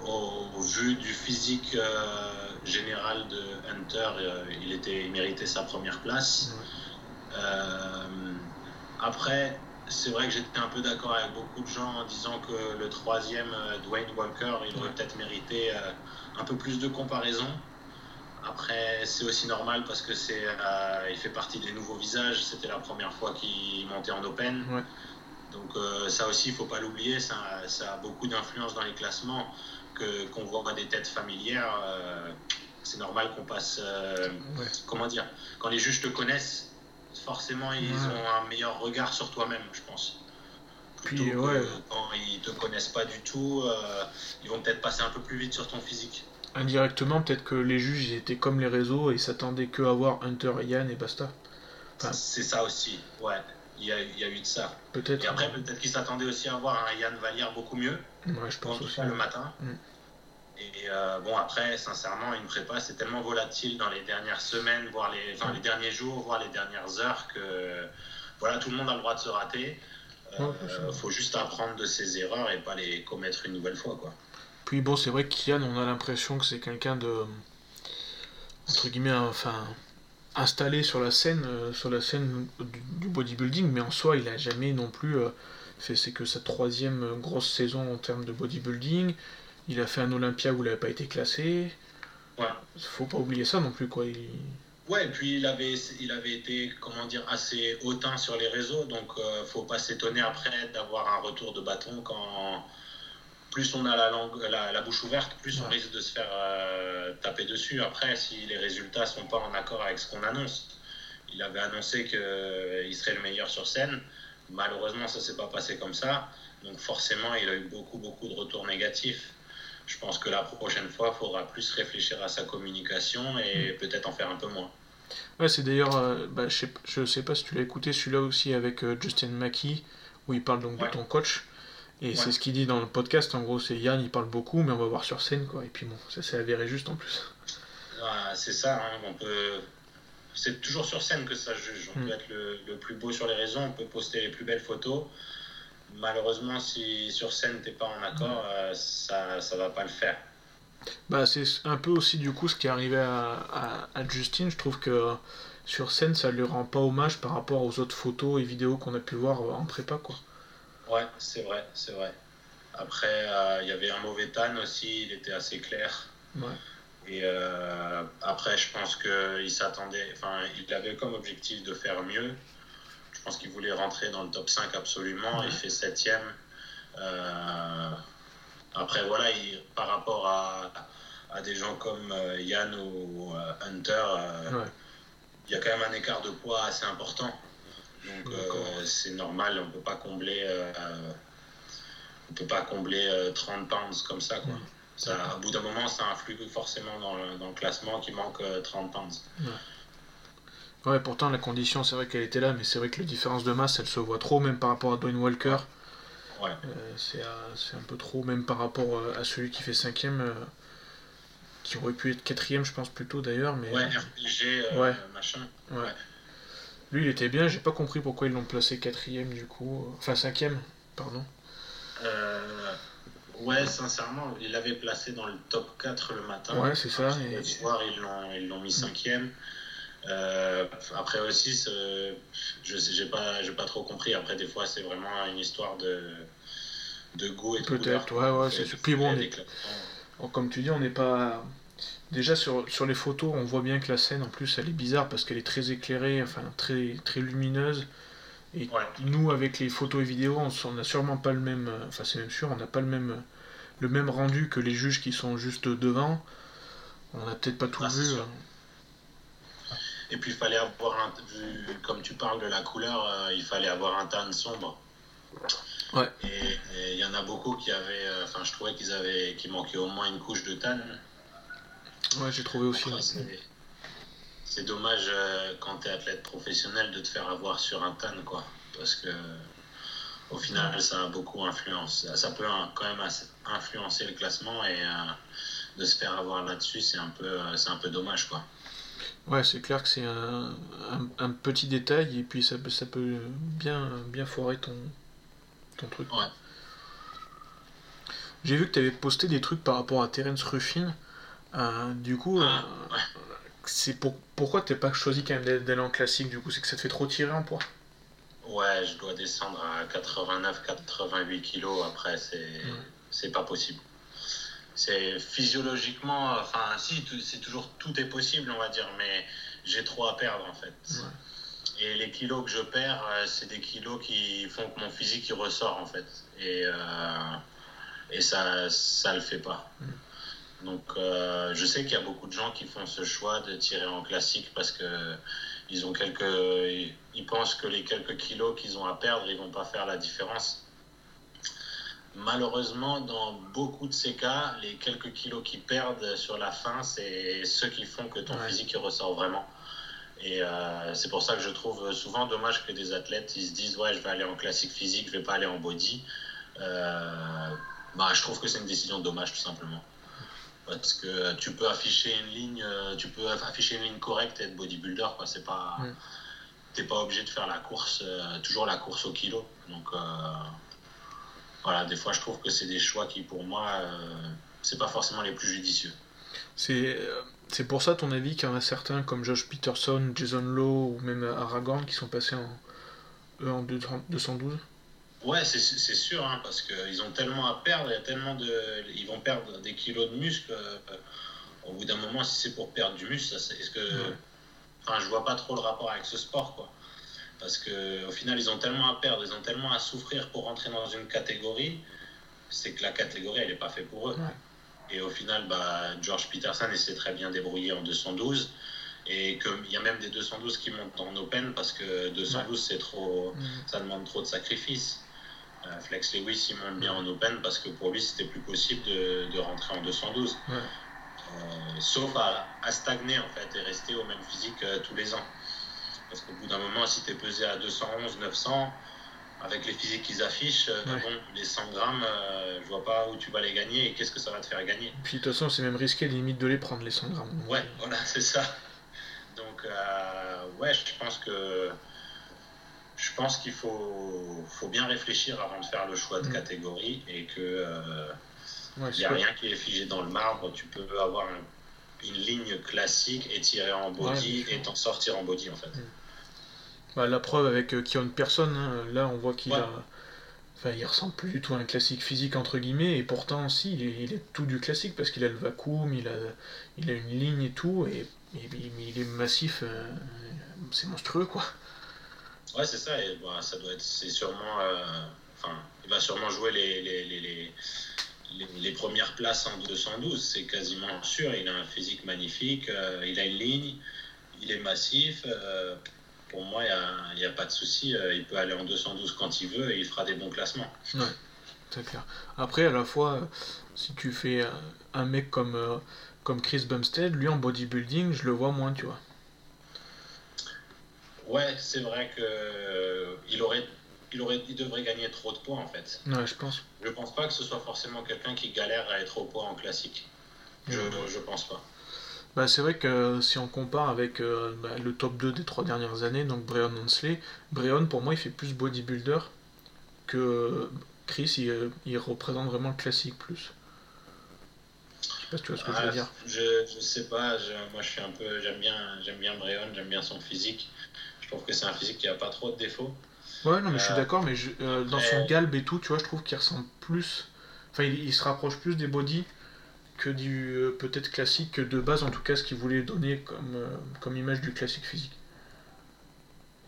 au, vu du physique euh, général de Hunter, euh, il, était, il méritait sa première place. après, c'est vrai que j'étais un peu d'accord avec beaucoup de gens en disant que le troisième, euh, Dwayne Walker, il aurait peut-être mérité euh, un peu plus de comparaison. Après, c'est aussi normal parce que c'est, euh, il fait partie des nouveaux visages. C'était la première fois qu'il montait en Open. Donc ça aussi, il faut pas l'oublier. Ça, a beaucoup d'influence dans les classements. Que, qu'on voit des têtes familières, c'est normal qu'on passe. Comment dire Quand les juges te connaissent, forcément, ils ont un meilleur regard sur toi-même, je pense. Puis, quand ils te connaissent pas du tout, ils vont peut-être passer un peu plus vite sur ton physique. Indirectement, peut-être que les juges étaient comme les réseaux et s'attendaient que à voir Hunter et Yann et basta. c'est ça aussi, ouais. Il y a, il y a eu de ça. Peut-être. Et après, peut-être qu'ils s'attendaient aussi à voir un Yann Vallière beaucoup mieux. Ouais, je pense aussi. Le matin. Mm. Et euh, bon, après, sincèrement, une prépa, c'est tellement volatile dans les dernières semaines, voire les, enfin, les derniers jours, voire les dernières heures, que voilà, tout le monde a le droit de se rater. Il euh, faut juste apprendre de ses erreurs et pas les commettre une nouvelle fois, quoi. Puis bon, c'est vrai qu'Yann, on a l'impression que c'est quelqu'un de. entre guillemets, enfin. installé sur la scène, euh, sur la scène du, bodybuilding, mais en soi, il a jamais non plus fait. C'est que sa troisième grosse saison en termes de bodybuilding. Il a fait un Olympia où il n'avait pas été classé. Ouais. Faut pas oublier ça non plus, quoi. Ouais, et puis il avait, il avait été, comment dire, assez hautain sur les réseaux, donc euh, faut pas s'étonner après d'avoir un retour de bâton quand plus on a la, langue, la, bouche ouverte, plus on risque de se faire euh, taper dessus. Après, si les résultats sont pas en accord avec ce qu'on annonce, il avait annoncé qu'il euh, serait le meilleur sur scène. Malheureusement, ça s'est pas passé comme ça, donc forcément, il a eu beaucoup, beaucoup de retours négatifs je pense que la prochaine fois, il faudra plus réfléchir à sa communication et mm. peut-être en faire un peu moins. Ouais, c'est d'ailleurs, euh, bah, je, ne sais, pas si tu l'as écouté, celui-là aussi avec euh, Justin Mackey, où il parle donc de ton coach. Et c'est ce qu'il dit dans le podcast, en gros, c'est Yann, il parle beaucoup, mais on va voir sur scène, quoi. Et puis bon, ça s'est avéré juste en plus. c'est ça, hein, on peut. C'est toujours sur scène que ça juge. On mm. peut être le, le, plus beau sur les réseaux, on peut poster les plus belles photos malheureusement, si sur scène t'es pas en accord, euh, ça ça va pas le faire. Bah, c'est un peu aussi du coup ce qui est arrivé à, à, Justine. Je trouve que sur scène, ça lui rend pas hommage par rapport aux autres photos et vidéos qu'on a pu voir euh, en prépa. Quoi. Ouais, c'est vrai, c'est vrai. Après, euh, il y avait un mauvais tan aussi, il était assez clair. Ouais. Et après, je pense qu'il s'attendait, enfin, il avait comme objectif de faire mieux. Je pense qu'il voulait rentrer dans le top 5 absolument. Il fait 7 euh, après, voilà, il, par rapport à, à, des gens comme euh, Yann ou euh, Hunter, il y a quand même un écart de poids assez important. Donc c'est normal, on peut pas combler, on peut pas combler 30 pounds comme ça. Quoi. Ça, à bout d'un moment, ça influe forcément dans le, dans le classement qui manque 30 pounds. Ouais, pourtant la condition, c'est vrai qu'elle était là, mais c'est vrai que la différence de masse, elle se voit trop, même par rapport à Dwayne Walker. Ouais. Euh, c'est un peu trop, même par rapport euh, à celui qui fait cinquième, euh, qui aurait pu être quatrième, je pense plutôt d'ailleurs. Mais, ouais, RPG, ouais. machin. Ouais. Lui, il était bien, j'ai pas compris pourquoi ils l'ont placé quatrième du coup. Enfin, cinquième, pardon. Ouais, sincèrement, il l'avait placé dans le top 4 le matin. Ouais, c'est ça. Et... Le soir, ils l'ont mis cinquième. Euh, après aussi, je j'ai pas, trop compris. Après, des fois, c'est vraiment une histoire de, de goût et de Peut-être, ouais, ouais, c'est Puis bon, comme tu dis, on n'est pas. Déjà sur, sur les photos, on voit bien que la scène, en plus, elle est bizarre parce qu'elle est très éclairée, enfin très, très lumineuse. Et nous, avec les photos et vidéos, on n'a sûrement pas le même. Enfin, c'est même sûr, on n'a pas le même, le même rendu que les juges qui sont juste devant. On n'a peut-être pas tout ah, vu. Et puis il fallait avoir un, comme tu parles de la couleur, euh, il fallait avoir un tan sombre. Ouais. Et il y en a beaucoup qui avaient, euh, enfin je trouvais qu'ils avaient, qui manquait au moins une couche de tan. Ouais, j'ai trouvé aussi. c'est dommage euh, quand tu es athlète professionnel de te faire avoir sur un tan, quoi, parce que au final ça a beaucoup influence. Ça peut quand même influencer le classement et de se faire avoir là-dessus, c'est un peu, c'est un peu dommage, quoi. Ouais, c'est clair que c'est un, un, petit détail et puis ça, ça peut bien, bien foirer ton, ton truc. Ouais. J'ai vu que tu avais posté des trucs par rapport à Terence Ruffin. Euh, du coup, ah, euh, c'est pour, pourquoi t'es pas choisi quand même d'aller en classique Du coup, c'est que ça te fait trop tirer en poids? Ouais, je dois descendre à 89-88 kilos. Après, c'est pas possible c'est physiologiquement, enfin si, c'est toujours tout est possible, on va dire, mais j'ai trop à perdre en fait. Et les kilos que je perds, euh, c'est des kilos qui font que mon physique il ressort en fait. Et, euh, et ça, ça le fait pas. Mm. Donc euh, je sais qu'il y a beaucoup de gens qui font ce choix de tirer en classique parce que ils ont quelques, ils pensent que les quelques kilos qu'ils ont à perdre, ils vont pas faire la différence. Malheureusement, dans beaucoup de ces cas, les quelques kilos qui perdent sur la fin, c'est ceux qui font que ton physique ressort vraiment. Et euh, c'est pour ça que je trouve souvent dommage que des athlètes ils se disent ouais je vais aller en classique physique, je vais pas aller en body. Euh, bah, je trouve que c'est une décision dommage tout simplement. Parce que tu peux afficher une ligne, euh, tu peux afficher une ligne correcte et être bodybuilder quoi. C'est pas, t'es pas obligé de faire la course, toujours la course au kilo. Donc voilà, des fois je trouve que c'est des choix qui pour moi c'est pas forcément les plus judicieux. C'est c'est pour ça, ton avis, qu'il y en a certains comme Josh Peterson, Jason Lowe ou même Aragorn qui sont passés en, en 212 Ouais, c'est sûr, hein, parce qu'ils ont tellement à perdre, il y a tellement de, ils vont perdre des kilos de muscle. Euh, au bout d'un moment, si c'est pour perdre du muscle, est-ce que, enfin, je vois pas trop le rapport avec ce sport, quoi. Parce que au final, ils ont tellement à perdre, ils ont tellement à souffrir pour rentrer dans une catégorie, c'est que la catégorie, elle n'est pas faite pour eux. Et au final, bah, George Peterson s'est très bien débrouillé en 212. Et qu'il y a même des 212 qui montent en open parce que 212, c'est trop, mm. ça demande trop de sacrifices. Euh, Flex Lewis, il monte bien en open parce que pour lui, c'était plus possible de, de, rentrer en 212. Euh, sauf à, à, stagner en fait et rester au même physique euh, tous les ans. Parce qu'au bout d'un moment, si tu es pesé à 211, 900, avec les physiques qu'ils affichent, euh, bon, les 100 grammes, euh, je vois pas où tu vas les gagner et qu'est-ce que ça va te faire gagner. Puis de toute façon, c'est même risqué limite de les prendre, les 100 grammes. Ouais, voilà, c'est ça. Donc, euh, ouais, je pense que. Je pense qu'il faut, faut bien réfléchir avant de faire le choix de mm. catégorie et que. il n'y a rien qui est figé dans le marbre. Tu peux avoir une ligne classique et tirer en body et t'en sortir en body en fait. Mm. Bah, la preuve avec euh, Kion Person, hein, là on voit qu'il a. Enfin, il ressemble plus du tout à un classique physique entre guillemets, et pourtant, si, il est, tout du classique parce qu'il a le vacuum, il a, il a une ligne et tout, et, il est massif, euh, c'est monstrueux quoi. Ouais, c'est ça, et bah, ça doit être. C'est sûrement. Euh, enfin, il va sûrement jouer les, les, les, les, premières places en 212, c'est quasiment sûr. Il a un physique magnifique, il a une ligne, il est massif pour moi, il n'y a, pas de souci. Euh, il peut aller en 212 quand il veut et il fera des bons classements. Ouais, c'est clair. Après, à la fois, euh, si tu fais euh, un mec comme, comme Chris Bumstead, lui en bodybuilding, je le vois moins, tu vois. Ouais, c'est vrai que il aurait, il aurait, il devrait gagner trop de poids en fait. Ouais, je pense. Je pense pas que ce soit forcément quelqu'un qui galère à être au poids en classique. Je, je pense pas. Bah, c'est vrai que si on compare avec euh, bah, le top 2 des trois dernières années, donc Breon Hansley, Breon pour moi il fait plus bodybuilder que Chris, il, euh, il représente vraiment le classique plus. Je sais pas si tu vois ce que je veux ah, dire. Je, je sais pas, moi je suis un peu, j'aime bien, j'aime bien Breon, j'aime bien son physique. Je trouve que c'est un physique qui a pas trop de défauts. Ouais, non, mais je suis euh, d'accord, mais dans son galbe et tout, tu vois, je trouve qu'il ressemble plus. Enfin, il, il, se rapproche plus des body que du euh, peut-être classique de base, en tout cas ce qu'il voulait donner comme, euh, comme image du classique physique.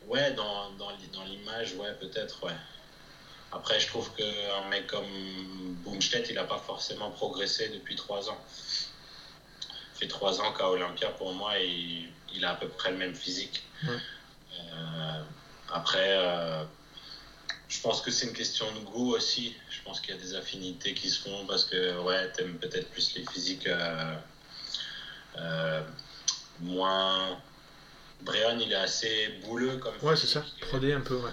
Ouais, dans, dans, dans l'image, ouais, peut-être, ouais. Après, je trouve qu'un mec comme Boomstedt, il n'a pas forcément progressé depuis trois ans. Il fait trois ans qu'à Olympia, pour moi, il, il, a à peu près le même physique. Euh, après, je pense que c'est une question de goût aussi. Je pense qu'il y a des affinités qui se font parce que ouais, t'aimes peut-être plus les physiques euh, euh, moins. Bréon, il est assez bouleux comme Ouais, c'est ça, 3D un peu, ouais.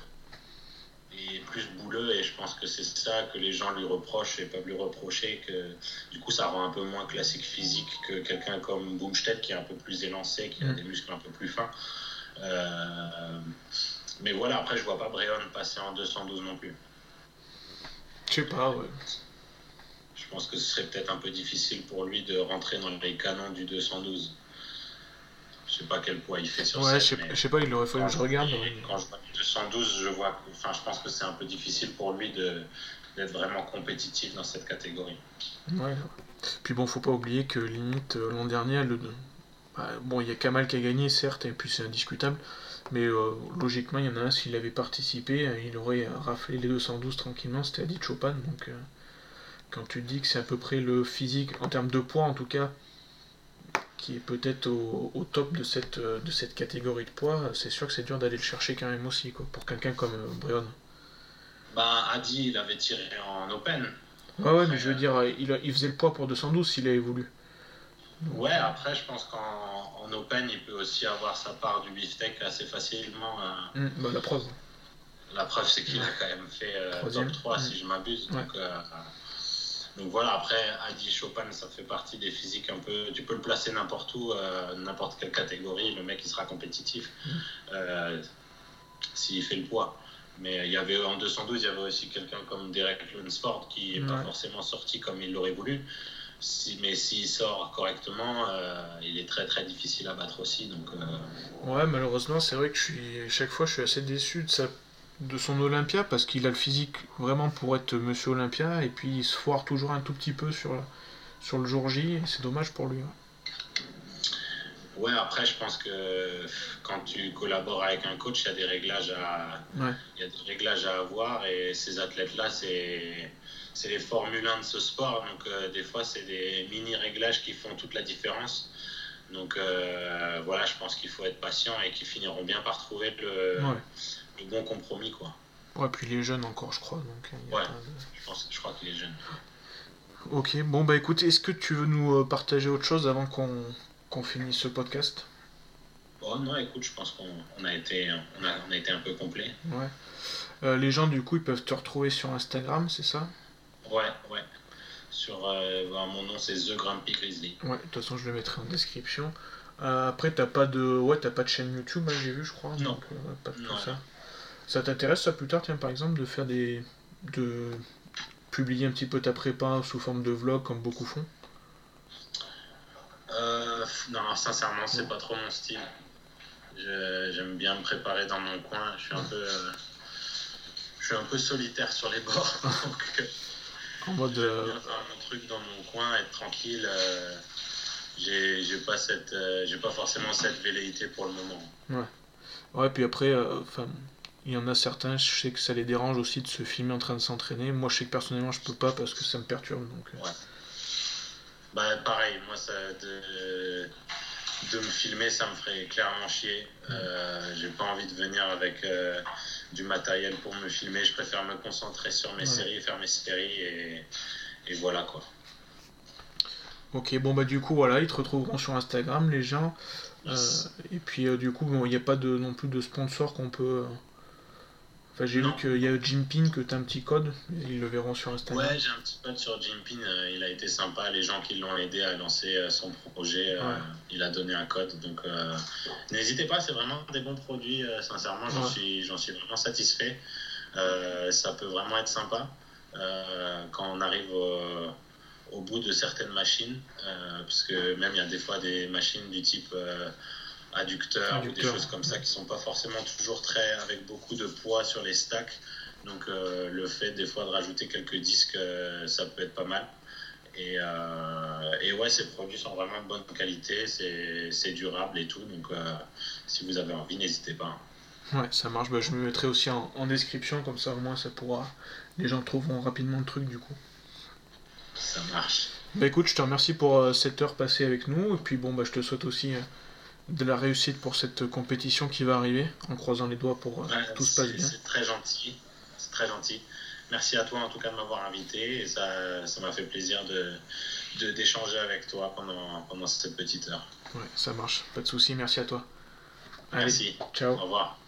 Et plus bouleux, et je pense que c'est ça que les gens lui reprochent et peuvent lui reprocher. que Du coup, ça rend un peu moins classique physique que quelqu'un comme Boomstedt qui est un peu plus élancé, qui a mm. des muscles un peu plus fins. Euh, mais voilà, après, je vois pas Bréon passer en 212 non plus. Je sais pas, ouais. Je pense que ce serait peut-être un peu difficile pour lui de rentrer dans les canons du 212. Je sais pas quel poids il fait sur Ouais, je sais, sais pas, il aurait fallu que je regarde. Quand je vois 212, je vois, enfin, je pense que c'est un peu difficile pour lui de d'être vraiment compétitif dans cette catégorie. Ouais. Puis bon, faut pas oublier que limite euh, l'an dernier, le... Bah, bon, il y a Kamal qui a gagné, certes, et puis c'est indiscutable. Mais euh, logiquement, il y en a un, s'il avait participé, euh, il aurait raflé les 212 tranquillement, c'était Adi Chopin. Donc, euh, quand tu dis que c'est à peu près le physique, en termes de poids en tout cas, qui est peut-être au, top de cette, de cette catégorie de poids, c'est sûr que c'est dur d'aller le chercher quand même aussi, quoi, pour quelqu'un comme Breon. Bah, Adi, il avait tiré en open. Ouais, ouais, mais je veux dire, il, il faisait le poids pour 212 s'il avait voulu. Ouais, après, je pense qu'en open, il peut aussi avoir sa part du beefsteak assez facilement. Euh. Mmh, bah, la preuve. La preuve, c'est qu'il a quand même fait euh, top 3, si je m'abuse. Donc, euh, donc, voilà, après, Adi Chopin, ça fait partie des physiques un peu. Tu peux le placer n'importe où, n'importe quelle catégorie. Le mec, il sera compétitif mmh. s'il fait le poids. Mais il y avait en 212, il y avait aussi quelqu'un comme Derek Lunsford qui n'est pas forcément sorti comme il l'aurait voulu mais s'il sort correctement, euh, il est très très difficile à battre aussi. Donc, euh. Ouais, malheureusement, c'est vrai que je suis, chaque fois je suis assez déçu de, sa, de son Olympia parce qu'il a le physique vraiment pour être Monsieur Olympia et puis il se foire toujours un tout petit peu sur, sur le jour J c'est dommage pour lui. Ouais, après, je pense que quand tu collabores avec un coach, il y a des réglages à, il y a des réglages à avoir et ces athlètes-là, c'est c'est les Formule 1 de ce sport. Donc, euh, des fois, c'est des mini-réglages qui font toute la différence. Donc, euh, voilà, je pense qu'il faut être patient et qu'ils finiront bien par trouver le, bon compromis. Quoi. Ouais, puis il est jeune encore, je crois. Donc, ouais, je, pense, je crois qu'il est jeune. Ok, bon, bah écoute, est-ce que tu veux nous euh, partager autre chose avant qu'on finisse ce podcast? Bon, non, écoute, je pense qu'on a, été, on a, on a été un peu complet. Ouais. les gens, du coup, ils peuvent te retrouver sur Instagram, c'est ça? Ouais, ouais. Sur, euh, bah, mon nom, c'est The Grumpy Grizzly. Ouais, de toute façon, je le mettrai en description. Euh, après, t'as pas de, ouais, t'as pas de chaîne YouTube, hein, j'ai vu, je crois. Non. Euh, pas de tout ça. Ça t'intéresse ça plus tard, tiens, par exemple, de faire des, de publier un petit peu ta prépa sous forme de vlog comme beaucoup font? Non, sincèrement, c'est pas trop mon style. J'aime bien me préparer dans mon coin. Je suis un peu, je suis un peu solitaire sur les bords. donc, en mode. Euh, faire mon truc dans mon coin, être tranquille. Euh, j'ai pas cette, euh, j'ai pas forcément cette velléité pour le moment. Ouais. Ouais, puis après, enfin. il y en a certains, je sais que ça les dérange aussi de se filmer en train de s'entraîner. Moi, je sais que personnellement, je peux pas parce que ça me perturbe. Donc, ouais. Bah, pareil, moi, ça, de, de me filmer, ça me ferait clairement chier. J'ai pas envie de venir avec du matériel pour me filmer. Je préfère me concentrer sur mes séries, faire mes séries et, et, voilà quoi. Ok, bon bah du coup voilà, ils te retrouveront sur Instagram les gens. Euh, et puis euh, du coup, il n'y a pas de, non plus de sponsor qu'on peut... Enfin, j'ai vu qu'il y a Jimpin, que tu as un petit code, ils le verront sur Instagram. Ouais, j'ai un petit code sur Jimpin, euh, il a été sympa, les gens qui l'ont aidé à lancer euh, son projet, euh, il a donné un code. Donc n'hésitez pas, c'est vraiment des bons produits, sincèrement, j'en suis, suis vraiment satisfait. ça peut vraiment être sympa quand on arrive au, bout de certaines machines, parce que même il y a des fois des machines du type adducteurs ou des choses comme ça qui sont pas forcément toujours très avec beaucoup de poids sur les stacks. Donc euh, le fait des fois de rajouter quelques disques, euh, ça peut être pas mal. Et, euh, et, ouais, ces produits sont vraiment de bonne qualité, c'est durable et tout. Donc si vous avez envie, n'hésitez pas. Ouais, ça marche. Bah, je me mettrai aussi en, description, comme ça au moins ça pourra. Les gens trouveront rapidement le truc du coup. Ça marche. Bah écoute, je te remercie pour cette heure passée avec nous. Et puis bon, bah, je te souhaite aussi de la réussite pour cette compétition qui va arriver, en croisant les doigts pour que euh, tout se passe bien. C'est très gentil, c'est très gentil. Merci à toi en tout cas de m'avoir invité et ça, ça m'a fait plaisir de d'échanger avec toi pendant, pendant cette petite heure. Ouais, ça marche, pas de souci, merci à toi. Merci. Ciao. Au revoir.